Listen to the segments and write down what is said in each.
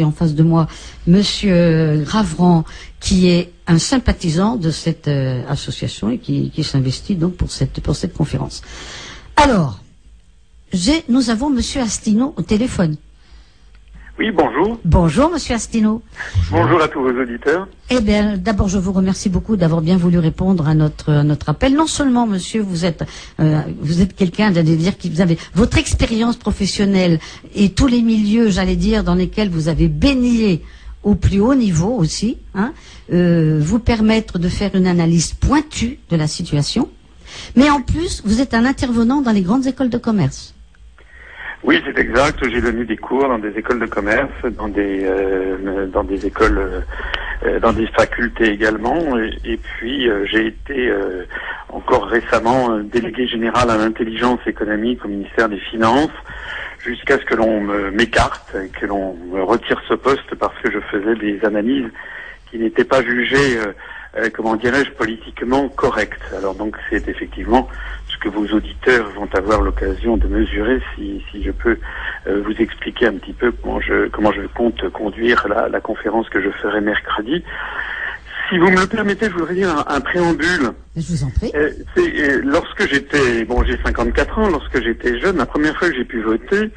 en face de moi Monsieur Ravran, qui est un sympathisant de cette euh, association et qui, s'investit donc pour cette, pour cette conférence. Alors, nous avons Monsieur Astino au téléphone. Oui, bonjour. Bonjour, monsieur Astino. Bonjour, à tous vos auditeurs. Eh bien, d'abord, je vous remercie beaucoup d'avoir bien voulu répondre à notre, notre appel. Non seulement, monsieur, vous êtes, euh, vous êtes quelqu'un, de dire que vous avez votre expérience professionnelle et tous les milieux, j'allais dire, dans lesquels vous avez baigné au plus haut niveau aussi, hein, euh, vous permettre de faire une analyse pointue de la situation. Mais en plus, vous êtes un intervenant dans les grandes écoles de commerce. Oui, c'est exact. J'ai donné des cours dans des écoles de commerce, dans des euh, dans des écoles, euh, dans des facultés également. Et, puis euh, j'ai été encore récemment délégué général à l'intelligence économique au ministère des Finances, jusqu'à ce que l'on m'écarte, que l'on me retire ce poste parce que je faisais des analyses qui n'étaient pas jugées euh, comment dirais-je, politiquement correct. Alors donc c'est effectivement que vos auditeurs vont avoir l'occasion de mesurer si, si je peux euh, vous expliquer un petit peu comment je, comment je compte conduire la, la conférence que je ferai mercredi. Si vous me le permettez, je voudrais dire un, préambule. Je vous en prie. Euh, c'est, lorsque j'étais, bon j'ai 54 ans, lorsque j'étais jeune, la première fois que j'ai pu voter,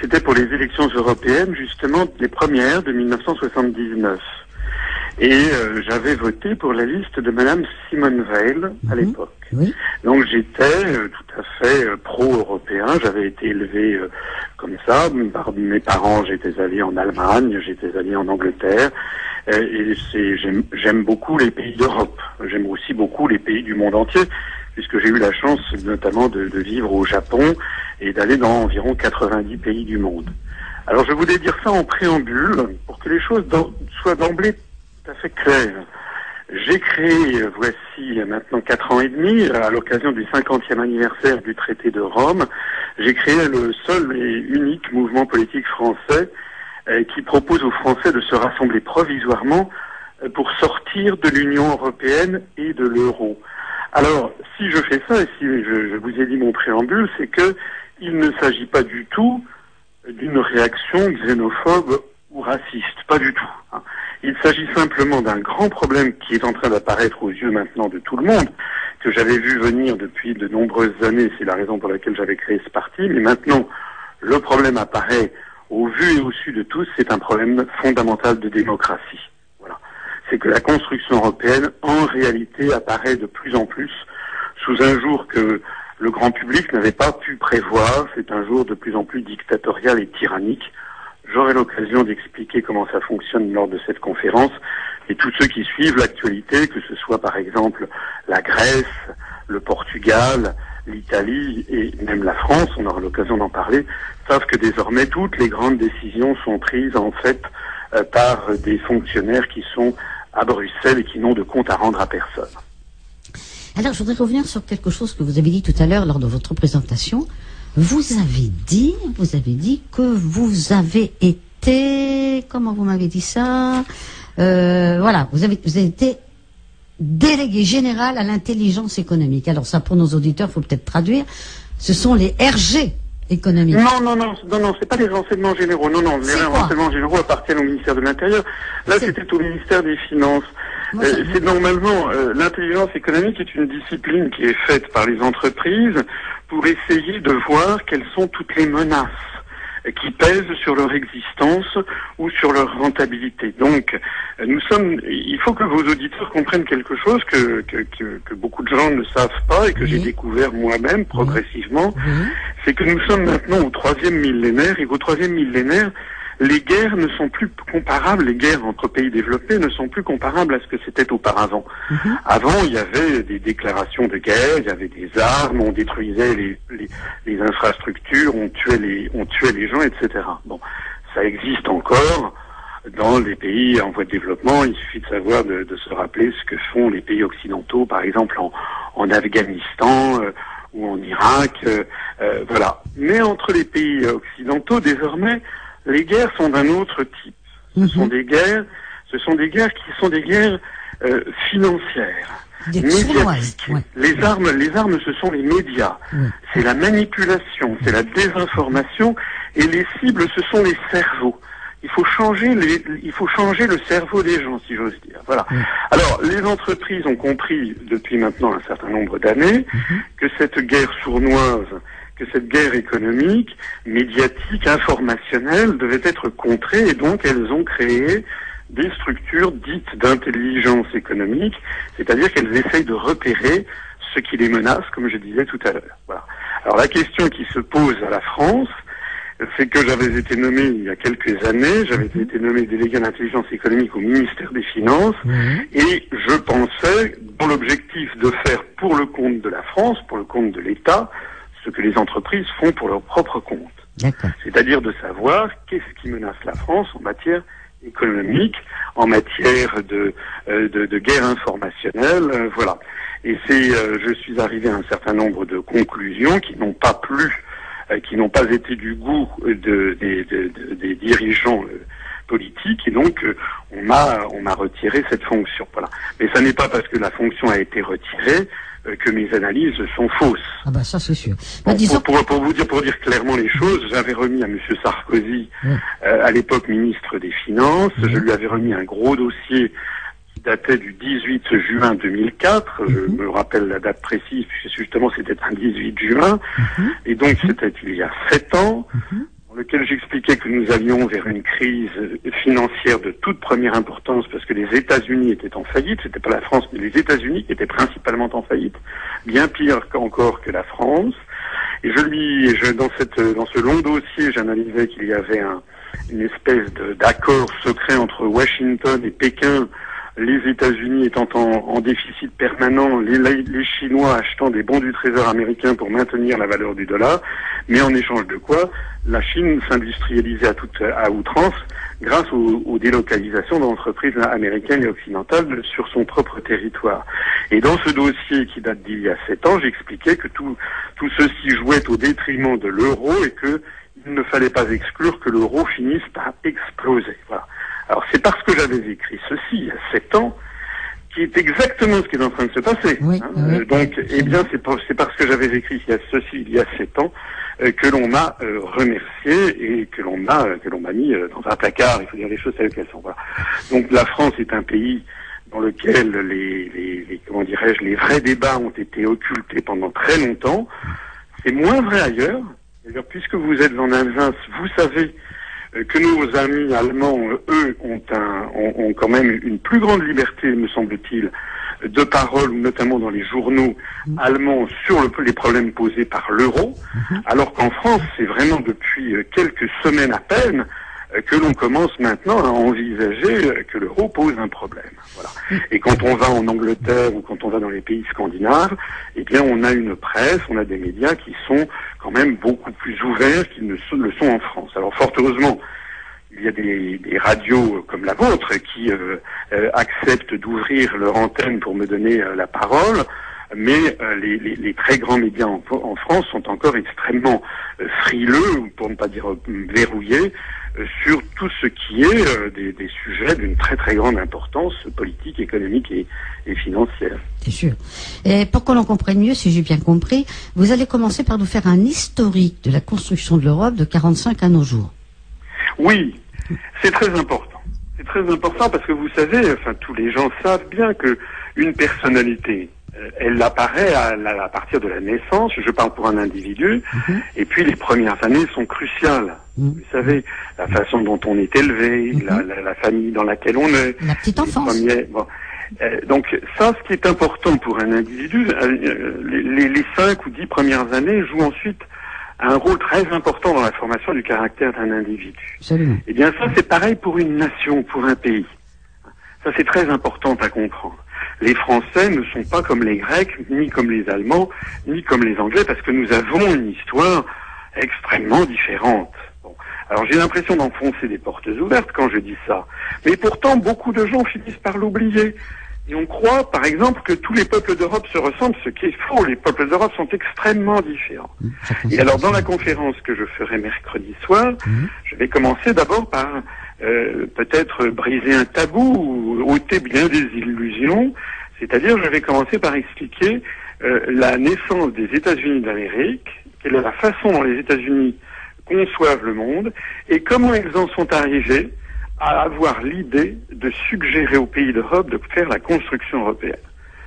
c'était pour les élections européennes, justement les premières de 1979. Et euh, j'avais voté pour la liste de Madame Simone Veil à mhm. l'époque. Donc j'étais euh, tout à fait euh, pro-européen. J'avais été élevé comme ça. Par mes parents, j'étais allé en Allemagne, j'étais allé en Angleterre. et j'aime beaucoup les pays d'Europe. J'aime aussi beaucoup les pays du monde entier, puisque j'ai eu la chance notamment de, de vivre au Japon et d'aller dans environ 90 pays du monde. Alors je voulais dire ça en préambule pour que les choses soient d'emblée tout à fait clair. J'ai créé, voici maintenant quatre ans et demi, à l'occasion du 50e anniversaire du traité de Rome, j'ai créé le seul et unique mouvement politique français euh, qui propose aux Français de se rassembler provisoirement euh, pour sortir de l'Union européenne et de l'euro. Alors, si je fais ça, et si je, je vous ai dit mon préambule, c'est que il ne s'agit pas du tout d'une réaction xénophobe ou raciste, pas du tout. Il s'agit simplement d'un grand problème qui est en train d'apparaître aux yeux maintenant de tout le monde, que j'avais vu venir depuis de nombreuses années, c'est la raison pour laquelle j'avais créé ce parti, mais maintenant le problème apparaît au vu et au su de tous, c'est un problème fondamental de démocratie. Voilà. C'est que la construction européenne, en réalité, apparaît de plus en plus sous un jour que le grand public n'avait pas pu prévoir. C'est un jour de plus en plus dictatorial et tyrannique J'aurai l'occasion d'expliquer comment ça fonctionne lors de cette conférence et tous ceux qui suivent l'actualité, que ce soit par exemple la Grèce, le Portugal, l'Italie et même la France, on aura l'occasion d'en parler, savent que désormais toutes les grandes décisions sont prises en fait euh, par des fonctionnaires qui sont à Bruxelles et qui n'ont de compte à rendre à personne. Alors je voudrais revenir sur quelque chose que vous avez dit tout à l'heure lors de votre présentation. Vous avez dit, vous avez dit que vous avez été, comment vous m'avez dit ça euh, Voilà, vous avez, vous avez été délégué général à l'intelligence économique. Alors ça, pour nos auditeurs, faut peut-être traduire. Ce sont les RG Non, non, non, non, non, c'est pas les renseignements généraux. Non, non, les renseignements généraux appartiennent au ministère de l'Intérieur. Là, c'était au ministère des Finances. Euh, c'est normalement euh, l'intelligence économique est une discipline qui est faite par les entreprises pour essayer de voir quelles sont toutes les menaces qui pèsent sur leur existence ou sur leur rentabilité. Donc, nous sommes. Il faut que vos auditeurs comprennent quelque chose que que, que, beaucoup de gens ne savent pas et que j'ai découvert moi-même progressivement. C'est que nous sommes maintenant au troisième millénaire et au troisième millénaire, les guerres ne sont plus comparables, les guerres entre pays développés ne sont plus comparables à ce que c'était auparavant. Mhm. Avant, il y avait des déclarations de guerre, il y avait des armes, on détruisait les, les, infrastructures, on tuait les, on tuait les gens, etc. Bon, ça existe encore dans les pays en voie de développement. Il suffit de savoir, de, se rappeler ce que font les pays occidentaux, par exemple en, en Afghanistan. Euh, ou en Irak, euh, euh, voilà. Mais entre les pays occidentaux, désormais, les guerres sont d'un autre type. Ce mhm. sont des guerres, ce sont des guerres qui sont des guerres euh, financières, médiatiques. Les armes, les armes, ce sont les médias. C'est la manipulation, c'est la désinformation, et les cibles, ce sont les cerveaux. il faut changer les, il faut changer le cerveau des gens, si j'ose dire. Voilà. Alors, les entreprises ont compris depuis maintenant un certain nombre d'années Mhm. que cette guerre sournoise, que cette guerre économique, médiatique, informationnelle devait être contrée et donc elles ont créé des structures dites d'intelligence économique, c'est-à-dire qu'elles essayent de repérer ce qui les menace, comme je disais tout à l'heure. Voilà. Alors la question qui se pose à la France, c'est que j'avais été nommé il y a quelques années, j'avais été nommé délégué à l'intelligence économique au ministère des Finances, Oui. et je pensais, dans l'objectif de faire pour le compte de la France, pour le compte de l'État, ce que les entreprises font pour leur propre compte. C'est-à-dire de savoir qu'est-ce qui menace la France en matière économique, en matière de, euh, de, de guerre informationnelle, euh, voilà. Et c'est, euh, je suis arrivé à un certain nombre de conclusions qui n'ont pas plu, euh, qui n'ont pas été du goût de, des- de- de- des dirigeants euh, politiques, et donc euh, on m'a on m'a retiré cette fonction. Voilà. Mais ça n'est pas parce que la fonction a été retirée que mes analyses sont fausses. Ah bah ça c'est sûr. Bah, Bon, disons, pour, pour- pour vous dire, pour dire clairement les choses, j'avais remis à Monsieur Sarkozy, euh, à l'époque ministre des Finances, je lui avais remis un gros dossier qui datait du 18 juin 2004. Je Mhm. me rappelle la date précise, puisque justement c'était un 18 juin, Mhm. et donc c'était il y a sept ans, Mhm. Dans lequel j'expliquais que nous allions vers une crise financière de toute première importance parce que les États-Unis étaient en faillite, c'était pas la France, mais les États-Unis qui étaient principalement en faillite, bien pire encore que la France. Et je lui, je, dans cette, dans ce long dossier, j'analysais qu'il y avait un, une espèce d'accord secret entre Washington et Pékin, les États-Unis étant en, en déficit permanent, les, les Chinois achetant des bons du trésor américain pour maintenir la valeur du dollar, mais en échange de quoi la Chine s'industrialisait à, toute, à outrance grâce aux, aux délocalisations d'entreprises américaines et occidentales sur son propre territoire. Et dans ce dossier qui date d'il y a sept ans, j'expliquais que tout, tout ceci jouait au détriment de l'euro et que il ne fallait pas exclure que l'euro finisse par exploser. Voilà. Alors c'est parce que j'avais écrit ceci il y a sept ans qui est exactement ce qui est en train de se passer. Oui, hein. oui. Euh, donc, eh bien, c'est par- c'est parce que j'avais écrit ceci il y a sept ans que l'on m'a euh, remercié et que l'on m'a euh, que l'on m'a mis euh, dans un placard. Il faut dire les choses telles qu'elles sont. Voilà. Donc, la France est un pays dans lequel les, les, les- comment dirais-je les vrais débats ont été occultés pendant très longtemps. C'est moins vrai ailleurs. D'ailleurs, puisque vous êtes en Alsace, vous savez euh, que nos amis allemands, euh, eux, ont, un, ont quand même une plus grande liberté, me semble-t-il, de parole, notamment dans les journaux allemands, sur le- les problèmes posés par l'euro, alors qu'en France, c'est vraiment depuis euh, quelques semaines à peine euh, que l'on commence maintenant à envisager euh, que l'euro pose un problème. Voilà. Et quand on va en Angleterre ou quand on va dans les pays scandinaves, eh bien, on a une presse, on a des médias qui sont quand même beaucoup plus ouverts qu'ils ne le sont en France. Alors, fort heureusement, il y a des, des radios comme la vôtre qui euh, euh, acceptent d'ouvrir leur antenne pour me donner euh, la parole, mais les, les- les très grands médias en, en France sont encore extrêmement frileux, ou pour ne pas dire verrouillés, sur tout ce qui est des, des sujets d'une très très grande importance politique, économique et, et financière. c'est sûr. Et pour que l'on comprenne mieux, si j'ai bien compris, vous allez commencer par nous faire un historique de la construction de l'Europe de 45 à nos jours. Oui, c'est très important. C'est très important parce que vous savez, enfin tous les gens savent bien que une personnalité, euh, elle apparaît à, partir de la naissance. Je parle pour un individu, Mhm. et puis les premières années sont cruciales. Mhm. Vous savez, la façon dont on est élevé, Mhm. la, la- la famille dans laquelle on est. La petite enfance. premiers- bon. Euh, donc ça, ce qui est important pour un individu, euh, les cinq ou dix premières années jouent ensuite un rôle très important dans la formation du caractère d'un individu. Absolument. Eh bien, ça, c'est pareil pour une nation, pour un pays. Ça, c'est très important à comprendre. Les Français ne sont pas comme les Grecs, ni comme les Allemands, ni comme les Anglais, parce que nous avons une histoire extrêmement différente. Bon. Alors, j'ai l'impression d'enfoncer des portes ouvertes quand je dis ça. Mais pourtant, beaucoup de gens finissent par l'oublier. Et on croit, par exemple, que tous les peuples d'Europe se ressemblent, ce qui est faux. Les peuples d'Europe sont extrêmement différents. Chacun Et alors, dans la conférence que je ferai mercredi soir, Mhm. je vais commencer d'abord par euh, peut-être briser un tabou ou ôter bien des illusions. C'est-à-dire, je vais commencer par expliquer euh, la naissance des États-Unis d'Amérique, quelle est la façon dont les États-Unis conçoivent le monde et comment ils en sont arrivés à avoir l'idée de suggérer aux pays d'Europe de faire la construction européenne.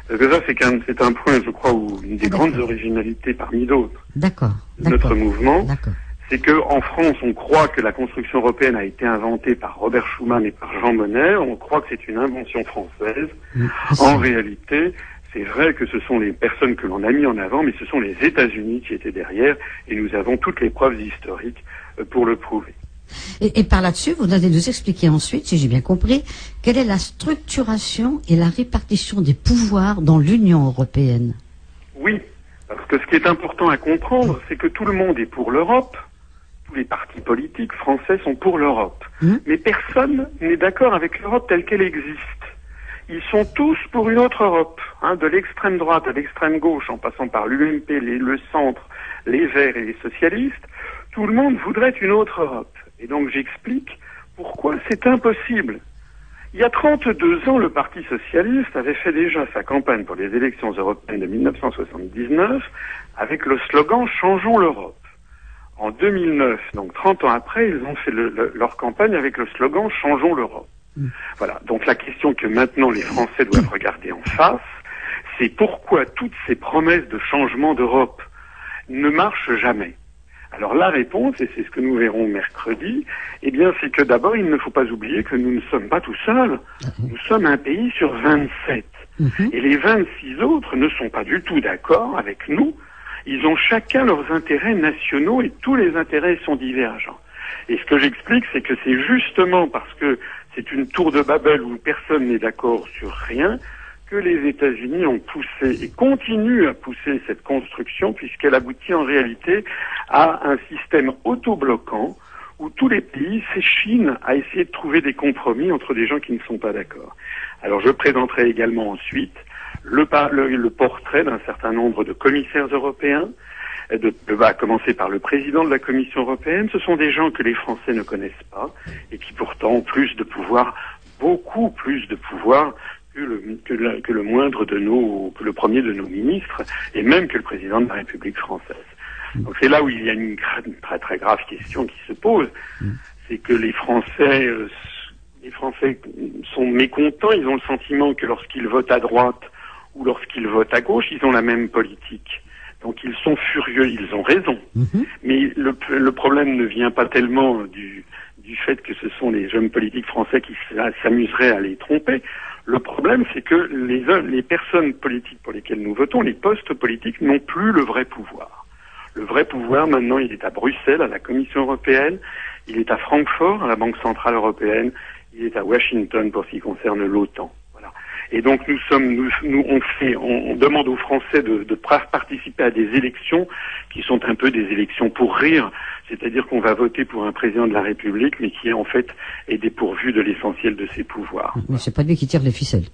Parce que ça, c'est un, c'est un point, je crois, où une des grandes originalités parmi d'autres D'accord. de notre mouvement, D'accord. c'est que en France, on croit que la construction européenne a été inventée par Robert Schuman et par Jean Monnet. On croit que c'est une invention française. En réalité, c'est vrai que ce sont les personnes que l'on a mis en avant, mais ce sont les États-Unis qui étaient derrière, et nous avons toutes les preuves historiques euh, pour le prouver. Et, et par là-dessus, vous allez nous expliquer ensuite, si j'ai bien compris, quelle est la structuration et la répartition des pouvoirs dans l'Union européenne. Oui, parce que ce qui est important à comprendre, c'est que tout le monde est pour l'Europe. Tous les partis politiques français sont pour l'Europe. Mhm. Mais personne n'est d'accord avec l'Europe telle qu'elle existe. Ils sont tous pour une autre Europe, hein, de l'extrême droite à l'extrême gauche, en passant par l'UMP, le centre, les Verts et les socialistes. Tout le monde voudrait une autre Europe. Et donc j'explique pourquoi c'est impossible. Il y a 32 ans, le Parti socialiste avait fait déjà sa campagne pour les élections européennes de 1979 avec le slogan Changeons l'Europe. En 2009, donc 30 ans après, ils ont fait le- le- leur campagne avec le slogan Changeons l'Europe. Mm. Voilà. Donc la question que maintenant les Français doivent regarder en face, c'est pourquoi toutes ces promesses de changement d'Europe ne marchent jamais? Alors la réponse, et c'est ce que nous verrons mercredi, eh bien c'est que d'abord il ne faut pas oublier que nous ne sommes pas tout seuls. Nous sommes un pays sur 27. Mhm. Et les 26 autres ne sont pas du tout d'accord avec nous. Ils ont chacun leurs intérêts nationaux et tous les intérêts sont divergents. Et ce que j'explique, c'est que c'est justement parce que c'est une tour de Babel où personne n'est d'accord sur rien que les États-Unis ont poussé et continuent à pousser cette construction puisqu'elle aboutit en réalité à un système autobloquant où tous les pays s'échinent à essayer de trouver des compromis entre des gens qui ne sont pas d'accord. Alors je présenterai également ensuite le, portrait d'un certain nombre de commissaires européens, euh, à commencer par le président de la Commission européenne. Ce sont des gens que les Français ne connaissent pas et qui pourtant ont plus de pouvoir, beaucoup plus de pouvoir que le, que, la- que le moindre de nos, que le premier de nos ministres et même que le président de la République française. Donc c'est là où il y a une, très très grave question qui se pose, c'est que les Français, euh, les Français sont mécontents. Ils ont le sentiment que lorsqu'ils votent à droite ou lorsqu'ils votent à gauche, ils ont la même politique. Donc ils sont furieux, ils ont raison. Mhm. Mais le, le problème ne vient pas tellement du, du fait que ce sont les jeunes politiques français qui s'amuseraient à les tromper. Le problème, c'est que les, personnes politiques pour lesquelles nous votons, les postes politiques, n'ont plus le vrai pouvoir. Le vrai pouvoir, maintenant, il est à Bruxelles, à la Commission européenne, il est à Francfort, à la Banque centrale européenne, il est à Washington pour ce qui concerne l'OTAN. Et donc nous sommes, nous, nous on fait, on, on demande aux Français de, de participer à des élections qui sont un peu des élections pour rire, c'est-à-dire qu'on va voter pour un président de la République, mais qui en fait est dépourvu de l'essentiel de ses pouvoirs. Mais c'est pas lui qui tire les ficelles.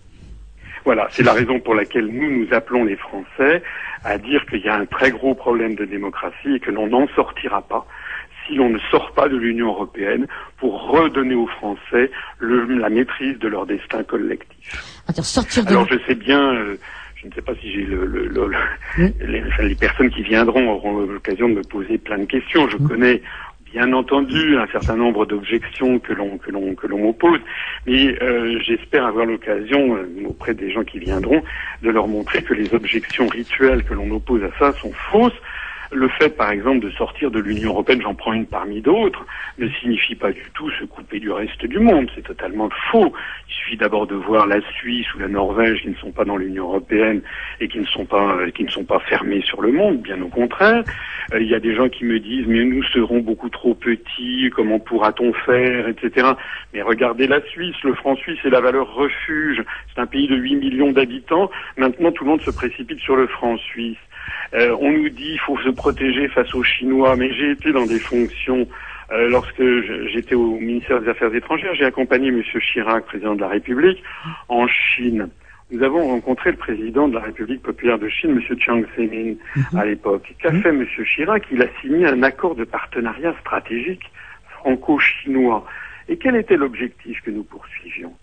Voilà, c'est la raison pour laquelle nous, nous appelons les Français à dire qu'il y a un très gros problème de démocratie et que l'on n'en sortira pas si l'on ne sort pas de l'Union européenne pour redonner aux Français le- la maîtrise de leur destin collectif. Attends, sortir de Alors je sais bien, euh, je ne sais pas si j'ai le, le- le- le- Oui. les, enfin, les personnes qui viendront auront l'occasion de me poser plein de questions. Je connais bien entendu un certain nombre d'objections que l'on que l'on que l'on m'oppose, mais euh, j'espère avoir l'occasion euh, auprès des gens qui viendront de leur montrer que les objections rituelles que l'on oppose à ça sont fausses. Le fait, par exemple, de sortir de l'Union européenne, j'en prends une parmi d'autres, ne signifie pas du tout se couper du reste du monde. C'est totalement faux. Il suffit d'abord de voir la Suisse ou la Norvège qui ne sont pas dans l'Union européenne et qui ne sont pas euh, qui ne sont pas fermés sur le monde. Bien au contraire. Euh, Il y a des gens qui me disent mais nous serons beaucoup trop petits. Comment pourra-t-on faire, etc. Mais regardez la Suisse. Le franc suisse est la valeur refuge. C'est un pays de 8 millions d'habitants. Maintenant, tout le monde se précipite sur le franc suisse. Euh, on nous dit qu'il faut se protéger face aux Chinois, mais j'ai été dans des fonctions euh, lorsque j'étais au ministère des Affaires étrangères. J'ai accompagné M. Chirac, président de la République, en Chine. Nous avons rencontré le président de la République populaire de Chine, M. Chiang Zemin, à l'époque. Qu'a fait M. Chirac? Il a signé un accord de partenariat stratégique franco-chinois. Et quel était l'objectif que nous poursuivions?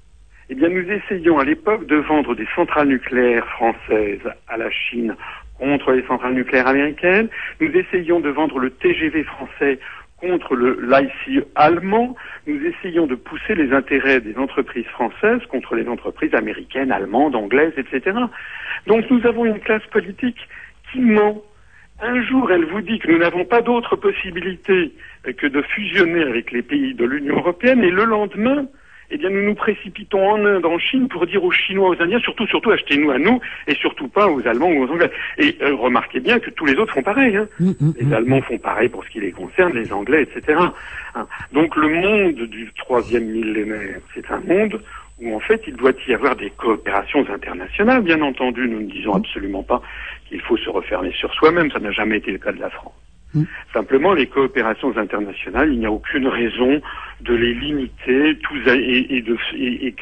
Eh bien, nous essayions à l'époque de vendre des centrales nucléaires françaises à la Chine contre les centrales nucléaires américaines. Nous essayions de vendre le TGV français contre l'ICE allemand, nous essayons de pousser les intérêts des entreprises françaises contre les entreprises américaines, allemandes, anglaises, etc. Donc nous avons une classe politique qui ment. Un jour, elle vous dit que nous n'avons pas d'autre possibilité que de fusionner avec les pays de l'Union européenne, et le lendemain, eh bien, nous nous précipitons en Inde, en Chine, pour dire aux Chinois, aux Indiens, surtout, surtout, achetez-nous à nous, et surtout pas aux Allemands ou aux Anglais. Et euh, remarquez bien que tous les autres font pareil. Hein. Mm, mm, Les mm. Allemands font pareil pour ce qui les concerne, les Anglais, etc. Hein. Donc le monde du troisième millénaire, c'est un monde où en fait il doit y avoir des coopérations internationales. Bien entendu, nous ne disons absolument pas qu'il faut se refermer sur soi-même, ça n'a jamais été le cas de la France. Mm. Simplement, les coopérations internationales, il n'y a aucune raison de les limiter tous et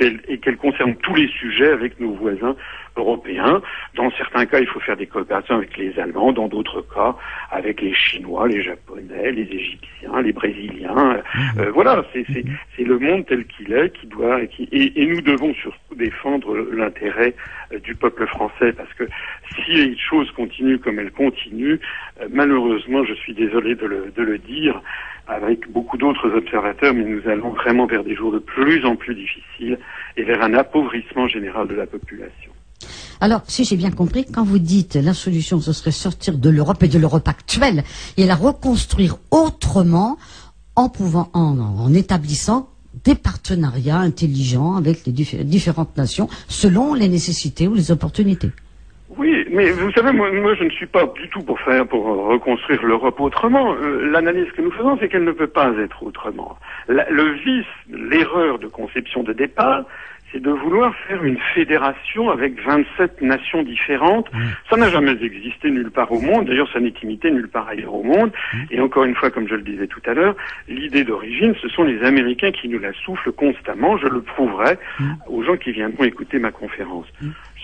qu'elles concernent tous les sujets avec nos voisins européens. Dans certains cas, il faut faire des coopérations avec les Allemands, dans d'autres cas, avec les Chinois, les Japonais, les Égyptiens, les Brésiliens. Euh, voilà, c'est c'est- c'est le monde tel qu'il est, qui doit et, qui, et, et nous devons surtout défendre l'intérêt euh, du peuple français, parce que si les choses continuent comme elles continuent, euh, malheureusement, je suis désolé de le, de le dire, avec beaucoup d'autres observateurs, mais nous allons vraiment vers des jours de plus en plus difficiles et vers un appauvrissement général de la population. Alors, si j'ai bien compris, quand vous dites la solution, ce serait sortir de l'Europe et de l'Europe actuelle et la reconstruire autrement en pouvant, en, établissant des partenariats intelligents avec les diffé- différentes nations selon les nécessités ou les opportunités. Oui, mais vous savez, moi, moi, je ne suis pas du tout pour faire, pour reconstruire l'Europe autrement. Euh, L'analyse que nous faisons, c'est qu'elle ne peut pas être autrement. La- le vice, l'erreur de conception de départ, c'est de vouloir faire une fédération avec 27 nations différentes. Ça n'a jamais existé nulle part au monde. D'ailleurs, ça n'est imité nulle part ailleurs au monde. Et encore une fois, comme je le disais tout à l'heure, l'idée d'origine, ce sont les Américains qui nous la soufflent constamment. Je le prouverai aux gens qui viendront écouter ma conférence.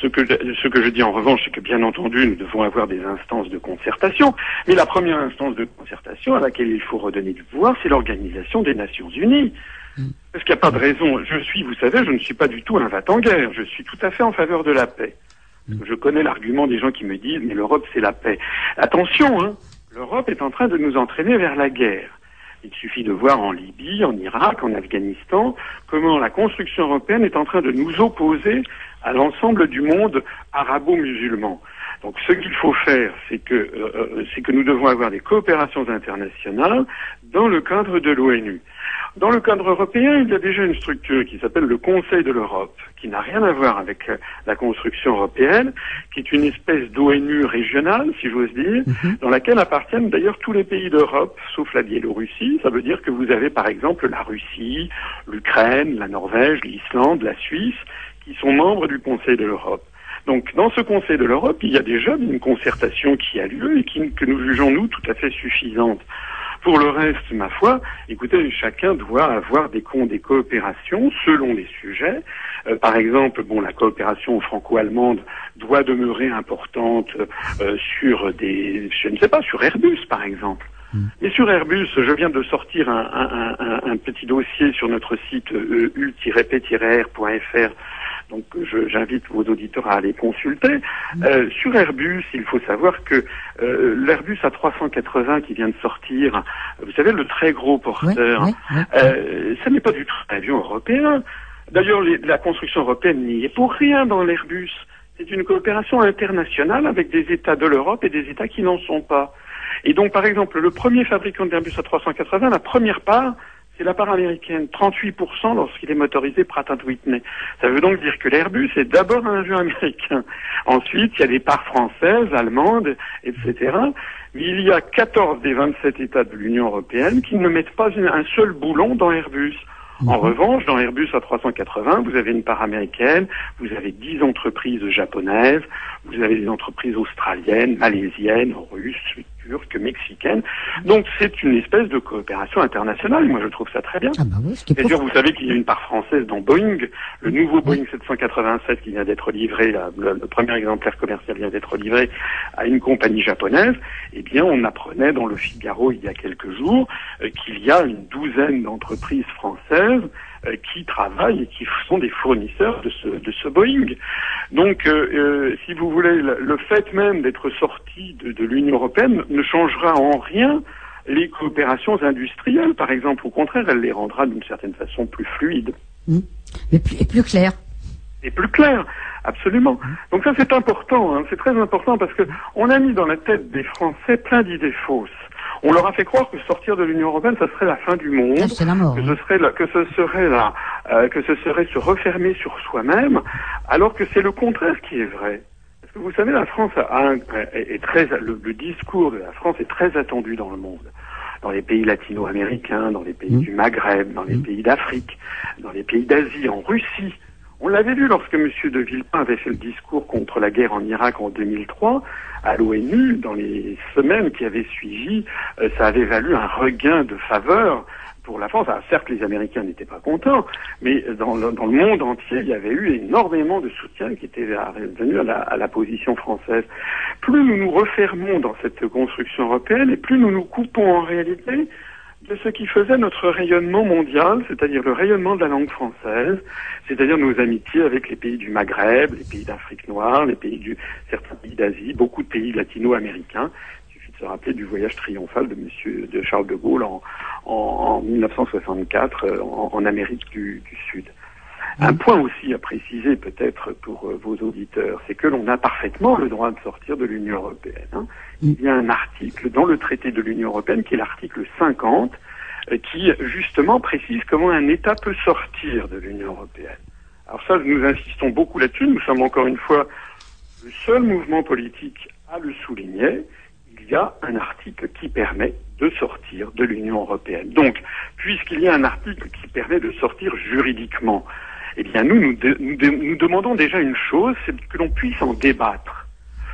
Ce que, ce que je dis en revanche, c'est que bien entendu, nous devons avoir des instances de concertation. Mais la première instance de concertation à laquelle il faut redonner du pouvoir, c'est l'Organisation des Nations Unies. Parce qu'il n'y a pas de raison. Je suis, vous savez, je ne suis pas du tout un vat en guerre. Je suis tout à fait en faveur de la paix. Que Je connais l'argument des gens qui me disent, mais l'Europe, c'est la paix. Attention, hein, l'Europe est en train de nous entraîner vers la guerre. Il suffit de voir en Libye, en Irak, en Afghanistan, comment la construction européenne est en train de nous opposer à l'ensemble du monde arabo-musulman. Donc ce qu'il faut faire, c'est que, euh, euh, c'est que nous devons avoir des coopérations internationales dans le cadre de l'ONU. Dans le cadre européen, il y a déjà une structure qui s'appelle le Conseil de l'Europe, qui n'a rien à voir avec euh, la construction européenne, qui est une espèce d'ONU régionale, si j'ose dire, dans laquelle appartiennent d'ailleurs tous les pays d'Europe, sauf la Biélorussie. Ça veut dire que vous avez par exemple la Russie, l'Ukraine, la Norvège, l'Islande, la Suisse, qui sont membres du Conseil de l'Europe. Donc, dans ce Conseil de l'Europe, il y a déjà une concertation qui a lieu et qui, que nous jugeons, nous, tout à fait suffisante. Pour le reste, ma foi, écoutez, chacun doit avoir des, co- des coopérations selon les sujets. Euh, par exemple, bon, la coopération franco-allemande doit demeurer importante euh, sur des, je ne sais pas, sur Airbus, par exemple. Mais sur Airbus, je viens de sortir un, un- un- un petit dossier sur notre site euh, u-p-r.fr. Donc j'invite vos auditeurs à aller consulter. Euh, sur Airbus, il faut savoir que euh, l'Airbus A380 qui vient de sortir, vous savez, le très gros porteur, ouais. euh, ça n'est pas du tout un avion européen. D'ailleurs, la construction européenne n'y est pour rien dans l'Airbus. C'est une coopération internationale avec des États de l'Europe et des États qui n'en sont pas. Et donc, par exemple, le premier fabricant d'Airbus A380, la première part, c'est la part américaine, 38% lorsqu'il est motorisé Pratt Whitney. Ça veut donc dire que l'Airbus est d'abord un avion américain. Ensuite, il y a des parts françaises, allemandes, etc. Mais il y a 14 des 27 États de l'Union européenne qui ne mettent pas une- un seul boulon dans Airbus. En revanche, dans Airbus A380, vous avez une part américaine, vous avez 10 entreprises japonaises, vous avez des entreprises australiennes, malaisiennes, russes, turques, mexicaines. Donc c'est une espèce de coopération internationale. Moi, je trouve ça très bien. Ah bah oui, ce qui est Bien sûr, vous savez qu'il y a une part française dans Boeing. Le nouveau Boeing 787 qui vient d'être livré, le, le premier exemplaire commercial vient d'être livré à une compagnie japonaise. Eh bien, on apprenait dans le Figaro il y a quelques jours euh, qu'il y a une douzaine d'entreprises françaises qui travaillent et qui sont des fournisseurs de ce, de ce Boeing. Donc, euh, euh, si vous voulez, le, fait même d'être sorti de, de l'Union européenne ne changera en rien les coopérations industrielles, par exemple. Au contraire, elle les rendra d'une certaine façon plus fluides. Mmh. Et, plus, et plus claires. Et plus claires, absolument. Donc ça, c'est important, hein. c'est très important parce que on a mis dans la tête des Français plein d'idées fausses. On leur a fait croire que sortir de l'Union européenne, ça serait la fin du monde, la mort, que hein. ce serait la- que ce serait la, euh, que ce serait se refermer sur soi-même, alors que c'est le contraire qui est vrai. Parce que vous savez, la France a un, est, très, le, le discours de la France est très attendu dans le monde, dans les pays latino-américains, dans les pays Mm. du Maghreb, dans les pays d'Afrique, dans les pays d'Asie, en Russie. On l'avait vu lorsque M. de Villepin avait fait le discours contre la guerre en Irak en 2003 à l'ONU, dans les semaines qui avaient suivi, euh, ça avait valu un regain de faveur pour la France. Alors, certes, les Américains n'étaient pas contents, mais dans le, dans le monde entier, il y avait eu énormément de soutien qui était venu à la, à la position française. Plus nous nous refermons dans cette construction européenne, et plus nous nous coupons en réalité de ce qui faisait notre rayonnement mondial, c'est-à-dire le rayonnement de la langue française, c'est-à-dire nos amitiés avec les pays du Maghreb, les pays d'Afrique noire, les pays du, certains pays d'Asie, beaucoup de pays latino-américains. Il suffit de se rappeler du voyage triomphal de Monsieur de Charles de Gaulle en, en, en 1964 euh, en, en Amérique du, du Sud. Un point aussi à préciser peut-être pour euh, vos auditeurs, c'est que l'on a parfaitement le droit de sortir de l'Union européenne. hein. Il y a un article dans le traité de l'Union européenne qui est l'article 50 euh, qui justement précise comment un État peut sortir de l'Union européenne. Alors ça, nous insistons beaucoup là-dessus. Nous sommes encore une fois le seul mouvement politique à le souligner. Il y a un article qui permet de sortir de l'Union européenne. Donc, puisqu'il y a un article qui permet de sortir juridiquement, eh bien nous, nous, de- nous de- nous demandons déjà une chose, c'est que l'on puisse en débattre.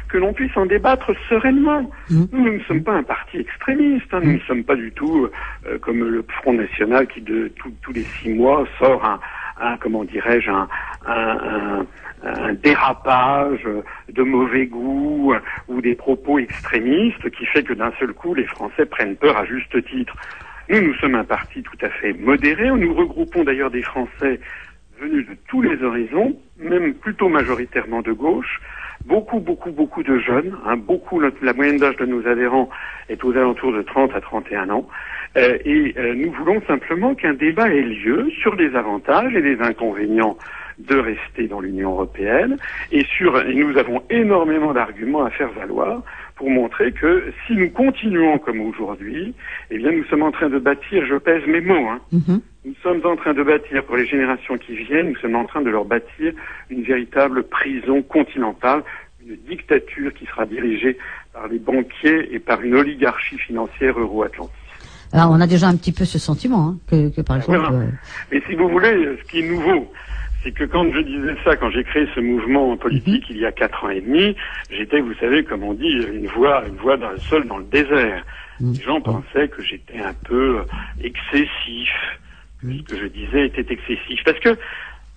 Que l'on puisse en débattre sereinement. Mhm. Nous, nous ne sommes pas un parti extrémiste. hein. Nous ne sommes pas du tout euh, comme le Front National qui, de tout- tous les six mois, sort un, un comment dirais-je, un, un, un- dérapage de mauvais goût ou des propos extrémistes qui fait que d'un seul coup, les Français prennent peur à juste titre. Nous, nous sommes un parti tout à fait modéré. Nous regroupons d'ailleurs des Français venus de tous les horizons, même plutôt majoritairement de gauche. Beaucoup, beaucoup, beaucoup de jeunes. Hein, beaucoup, la, moyenne d'âge de nos adhérents est aux alentours de 30 à 31 ans. Euh, et euh, nous voulons simplement qu'un débat ait lieu sur les avantages et les inconvénients de rester dans l'Union européenne et sur et nous avons énormément d'arguments à faire valoir pour montrer que si nous continuons comme aujourd'hui, eh bien nous sommes en train de bâtir, je pèse mes mots, hein, Mhm. nous sommes en train de bâtir pour les générations qui viennent, nous sommes en train de leur bâtir une véritable prison continentale, une dictature qui sera dirigée par les banquiers et par une oligarchie financière euro-atlantique. Alors, on a déjà un petit peu ce sentiment, hein, que, que par exemple. Voilà. euh, Mais si vous voulez, ce qui est nouveau, c'est que quand je disais ça, quand j'ai créé ce mouvement politique il y a quatre ans et demi, j'étais, vous savez, comme on dit, une voix, une voix d'un seul dans le désert. Mm. Les gens pensaient que j'étais un peu euh, excessif, que ce que je disais était excessif. Parce que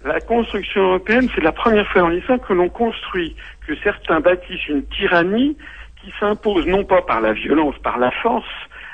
la construction européenne, c'est la première fois dans l'histoire que l'on construit, que certains bâtissent une tyrannie qui s'impose non pas par la violence, par la force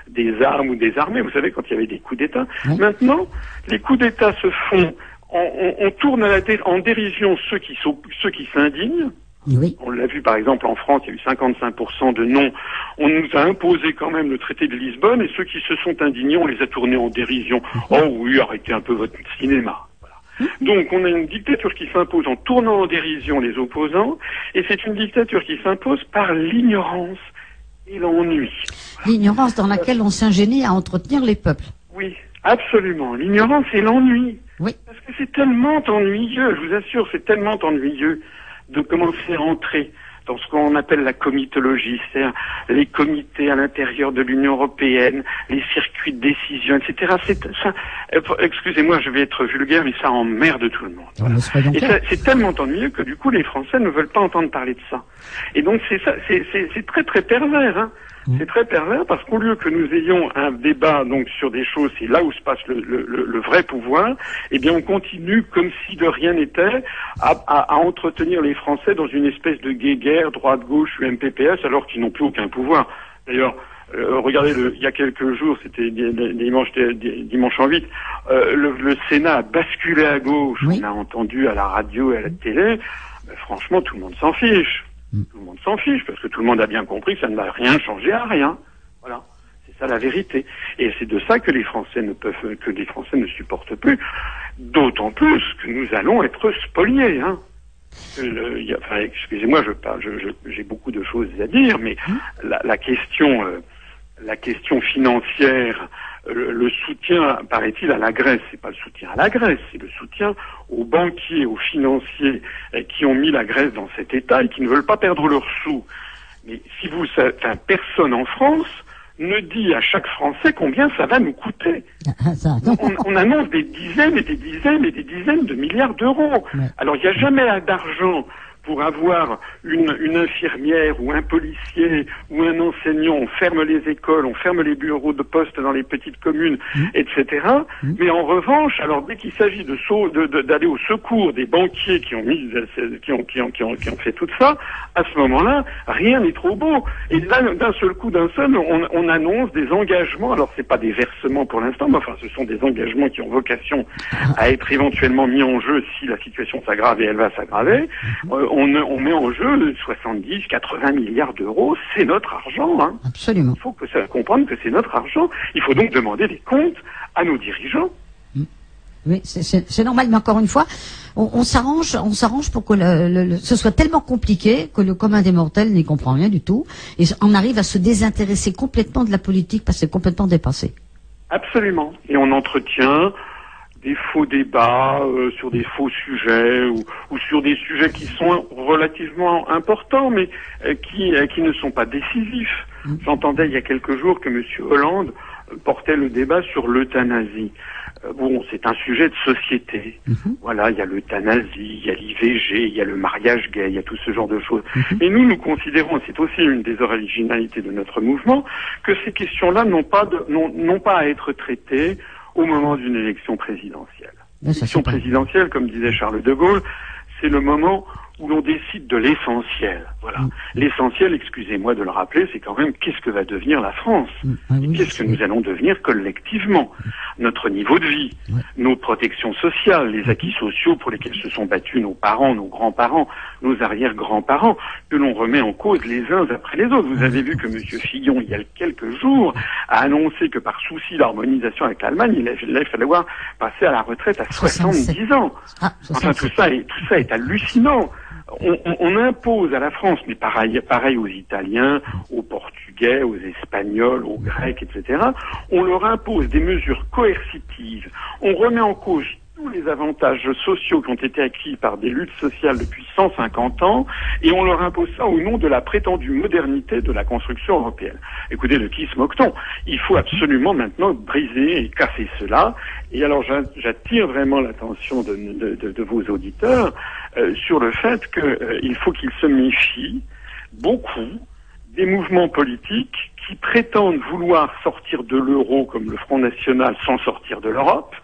des armes ou des armées. Vous savez, quand il y avait des coups d'État. Maintenant, les coups d'État se font, on, tourne à la dé- en dérision ceux qui, sont- ceux qui s'indignent. oui. On l'a vu par exemple en France, il y a eu 55% de non. On nous a imposé quand même le traité de Lisbonne et ceux qui se sont indignés, on les a tournés en dérision. Oh oui, arrêtez un peu votre cinéma. Voilà. Donc on a une dictature qui s'impose en tournant en dérision les opposants et c'est une dictature qui s'impose par l'ignorance et l'ennui. L'ignorance dans laquelle on s'ingénie à entretenir les peuples. Oui, absolument. L'ignorance et l'ennui. C'est tellement ennuyeux, je vous assure, c'est tellement ennuyeux de commencer à entrer dans ce qu'on appelle la comitologie, c'est-à-dire les comités à l'intérieur de l'Union européenne, les circuits de décision, etc. C'est ça. euh, Excusez-moi, je vais être vulgaire, mais ça emmerde tout le monde. Et c'est tellement ennuyeux que du coup les Français ne veulent pas entendre parler de ça. Et donc c'est ça, très très pervers. Hein. Mm. C'est très pervers parce qu'au lieu que nous ayons un débat donc sur des choses, c'est là où se passe le, le, le- le vrai pouvoir, eh bien on continue comme si de rien n'était à, à, à entretenir les Français dans une espèce de guéguerre droite-gauche UMPPS alors qu'ils n'ont plus aucun pouvoir. D'ailleurs, euh, regardez, le- il y a quelques jours, c'était di- di- dimanche, di- dimanche en 8, euh, le, le Sénat a basculé à gauche. Oui. On a entendu à la radio et à la télé. Ben, franchement, tout le monde s'en fiche. Mm. Tout le monde s'en fiche parce que tout le monde a bien compris que ça ne va rien changer à rien. Voilà. C'est ça la vérité. Et c'est de ça que les Français ne peuvent, que les Français ne supportent plus. D'autant plus que nous allons être spoliés. Hein. Enfin, excusez-moi, je parle, j'ai beaucoup de choses à dire, mais mmh. la, question, euh, la question financière, le, soutien, paraît-il, à la Grèce, c'est pas le soutien à la Grèce, c'est le soutien aux banquiers, aux financiers euh, qui ont mis la Grèce dans cet état et qui ne veulent pas perdre leurs sous. Mais si vous, enfin, personne en France ne dit à chaque Français combien ça va nous coûter. Ah, on, annonce des dizaines et des dizaines et des dizaines de milliards d'euros. Alors il n'y a jamais d'argent pour avoir une, une, infirmière ou un policier ou un enseignant, on ferme les écoles, on ferme les bureaux de poste dans les petites communes, mmh. etc. Mmh. Mais en revanche, alors dès qu'il s'agit de, d'aller au secours des banquiers qui ont mis, qui ont, qui ont, qui ont, qui ont fait tout ça, à ce moment-là, rien n'est trop beau. Et là, d'un seul coup, d'un seul, on, on, annonce des engagements. Alors c'est pas des versements pour l'instant, mais enfin, ce sont des engagements qui ont vocation à être éventuellement mis en jeu si la situation s'aggrave et elle va s'aggraver. Mmh. Euh, on, met en jeu 70, 80 milliards d'euros, c'est notre argent. Hein. Absolument. Il faut que ça comprendre que c'est notre argent. Il faut donc demander des comptes à nos dirigeants. Mm. Oui, c'est normal, mais encore une fois, on, s'arrange, on s'arrange pour que ce soit tellement compliqué que le commun des mortels n'y comprend rien du tout, et on arrive à se désintéresser complètement de la politique parce que c'est complètement dépassé. Absolument. Et on entretient des faux débats euh, sur des faux sujets ou, ou, sur des sujets qui sont relativement importants mais euh, qui, euh, qui ne sont pas décisifs. Mm. J'entendais il y a quelques jours que M. Hollande portait le débat sur l'euthanasie. bon, c'est un sujet de société. Mm-hmm. Voilà, il y a l'euthanasie, il y a l'IVG, il y a le mariage gay, il y a tout ce genre de choses. Mm-hmm. Et nous, nous considérons, c'est aussi une des originalités de notre mouvement, que ces questions-là n'ont pas, n'ont pas à être traitées au moment d'une élection présidentielle. L'élection présidentielle, comme disait Charles de Gaulle, c'est le moment où l'on décide de l'essentiel. Voilà. Mm. L'essentiel, excusez-moi de le rappeler, c'est quand même qu'est-ce que va devenir la France mm. ah Qu'est-ce que nous allons devenir collectivement Notre niveau de vie, nos protections sociales, les acquis sociaux pour lesquels se sont battus nos parents, nos grands-parents, nos arrière-grands-parents, que l'on remet en cause les uns après les autres. Vous avez vu que M. Fillon, il y a quelques jours, a annoncé que par souci d'harmonisation avec l'Allemagne, il allait falloir passer à la retraite à 70 ans. Ah, enfin, tout ça, est, tout ça est hallucinant on, impose à la France, mais pareil, pareil aux Italiens, aux Portugais, aux Espagnols, aux Grecs, etc., on leur impose des mesures coercitives. On remet en cause tous les avantages sociaux qui ont été acquis par des luttes sociales depuis 150 ans, et on leur impose ça au nom de la prétendue modernité de la construction européenne. Écoutez, de qui se moque-t-on? Il faut absolument maintenant briser et casser cela. Et alors j'attire vraiment l'attention de, vos auditeurs euh, sur le fait qu'il euh, faut qu'ils se méfient beaucoup des mouvements politiques qui prétendent vouloir sortir de l'euro comme le Front National sans sortir de l'Europe,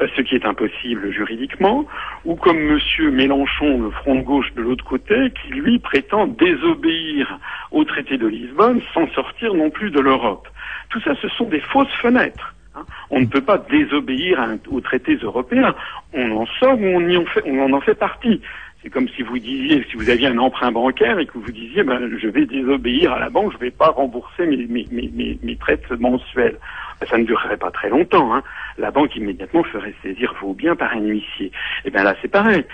euh, ce qui est impossible juridiquement, ou comme M. Mélenchon, le front de gauche de l'autre côté, qui lui prétend désobéir au traité de Lisbonne sans sortir non plus de l'Europe. Tout ça, ce sont des fausses fenêtres. Hein. On ne peut pas désobéir aux traités européens. On en sort ou on, y en, fait, on en fait partie. C'est comme si vous disiez, si vous aviez un emprunt bancaire et que vous disiez, ben, je vais désobéir à la banque, je ne vais pas rembourser mes, mes, mes, mes traites mensuelles. Ça ne durerait pas très longtemps. Hein. La banque immédiatement ferait saisir vos biens par un huissier. Et eh bien là, c'est pareil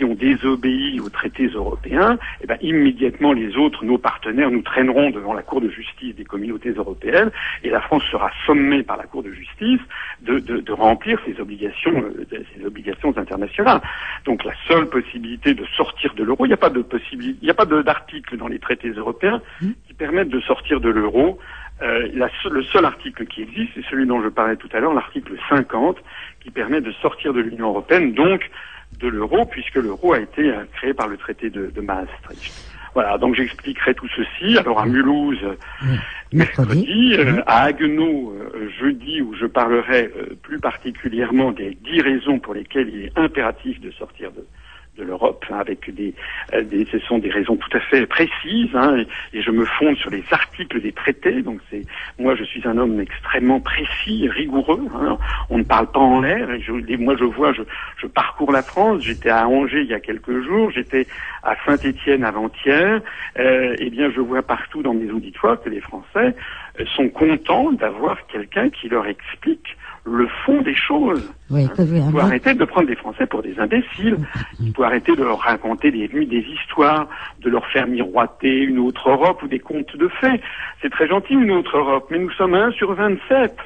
si on désobéit aux traités européens, eh ben, immédiatement les autres, nos partenaires, nous traîneront devant la Cour de justice des communautés européennes et la France sera sommée par la Cour de justice de, de, remplir ses obligations, euh, ses obligations internationales. Donc la seule possibilité de sortir de l'euro, il n'y a pas de possibilité, il n'y a pas d'article dans les traités européens mmh. qui permettent de sortir de l'euro. Euh, le seul article qui existe, c'est celui dont je parlais tout à l'heure, l'article 50, qui permet de sortir de l'Union européenne, donc de l'euro, puisque l'euro a été euh, créé par le traité de, Maastricht. Voilà, donc j'expliquerai tout ceci. Alors à Mulhouse, mercredi, euh, à Haguenau, euh, jeudi, où je parlerai plus particulièrement des dix raisons pour lesquelles il est impératif de sortir de, de l'Europe, hein, avec des, euh, des, ce sont des raisons tout à fait précises, hein, et, je me fonde sur les articles des traités. Donc c'est, moi, je suis un homme extrêmement précis, rigoureux. Hein, on ne parle pas en l'air. Et, je, moi, je vois, je, parcours la France. J'étais à Angers il y a quelques jours. J'étais à Saint-Étienne avant-hier. Euh, eh bien, je vois partout dans mes auditoires que les Français sont contents d'avoir quelqu'un qui leur explique le fond des choses. Oui, hein. Il faut arrêter de prendre des Français pour des imbéciles. Il faut arrêter de leur raconter des, des histoires, de leur faire miroiter une autre Europe ou des contes de fées. C'est très gentil une autre Europe, mais nous sommes un sur 27.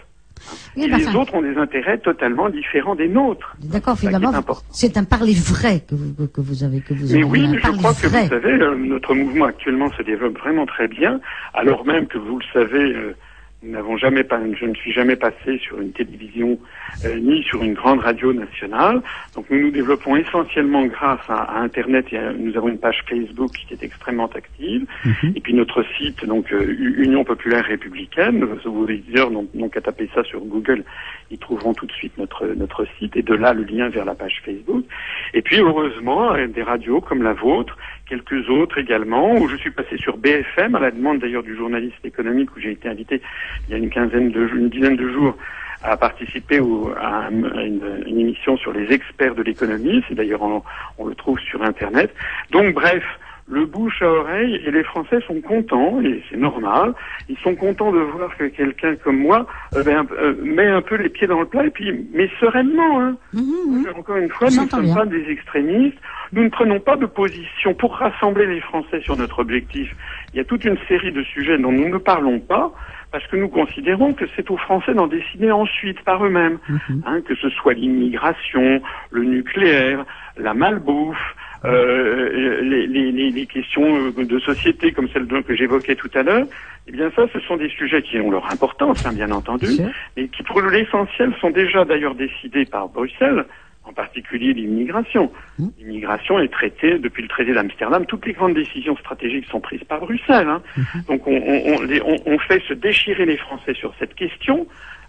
Et les autres ont des intérêts totalement différents des nôtres. D'accord, finalement, c'est un parler vrai que vous, que vous avez. Que vous mais oui, mais je crois que vous savez, euh, notre mouvement actuellement se développe vraiment très bien, alors même que vous le savez, euh, nous n'avons jamais pas, je ne suis jamais passé sur une télévision euh, ni sur une grande radio nationale. Donc nous nous développons essentiellement grâce à, Internet et nous avons une page Facebook qui est extrêmement active. Mhm. Et puis notre site, donc euh, Union populaire républicaine. Vos auditeurs n'ont qu'à taper ça sur Google, ils trouveront tout de suite notre notre site et de là le lien vers la page Facebook. Et puis heureusement des radios comme la vôtre quelques autres également, où je suis passé sur BFM, à la demande d'ailleurs du journaliste économique, où j'ai été invité il y a une quinzaine de une dizaine de jours à participer à, une, émission sur les experts de l'économie. C'est d'ailleurs on, le trouve sur Internet. Donc bref, le bouche à oreille et les Français sont contents et c'est normal. Ils sont contents de voir que quelqu'un comme moi euh, ben, euh, met un peu les pieds dans le plat et puis mais sereinement. Hein. Mmh, mmh, mmh. Encore une fois, nous ne sommes pas des extrémistes. Nous ne prenons pas de position pour rassembler les Français sur notre objectif. Il y a toute une série de sujets dont nous ne parlons pas parce que nous considérons que c'est aux Français d'en décider ensuite par eux-mêmes, hein, que ce soit l'immigration, le nucléaire, la malbouffe, euh, les, les, les, questions de société comme celle que j'évoquais tout à l'heure, eh bien ça, ce sont des sujets qui ont leur importance, hein, bien entendu, et qui pour l'essentiel sont déjà d'ailleurs décidés par Bruxelles, en particulier l'immigration. Mmh. L'immigration est traitée depuis le traité d'Amsterdam. Toutes les grandes décisions stratégiques sont prises par Bruxelles. Hein. Mmh. Donc on, on, on, fait se déchirer les Français sur cette question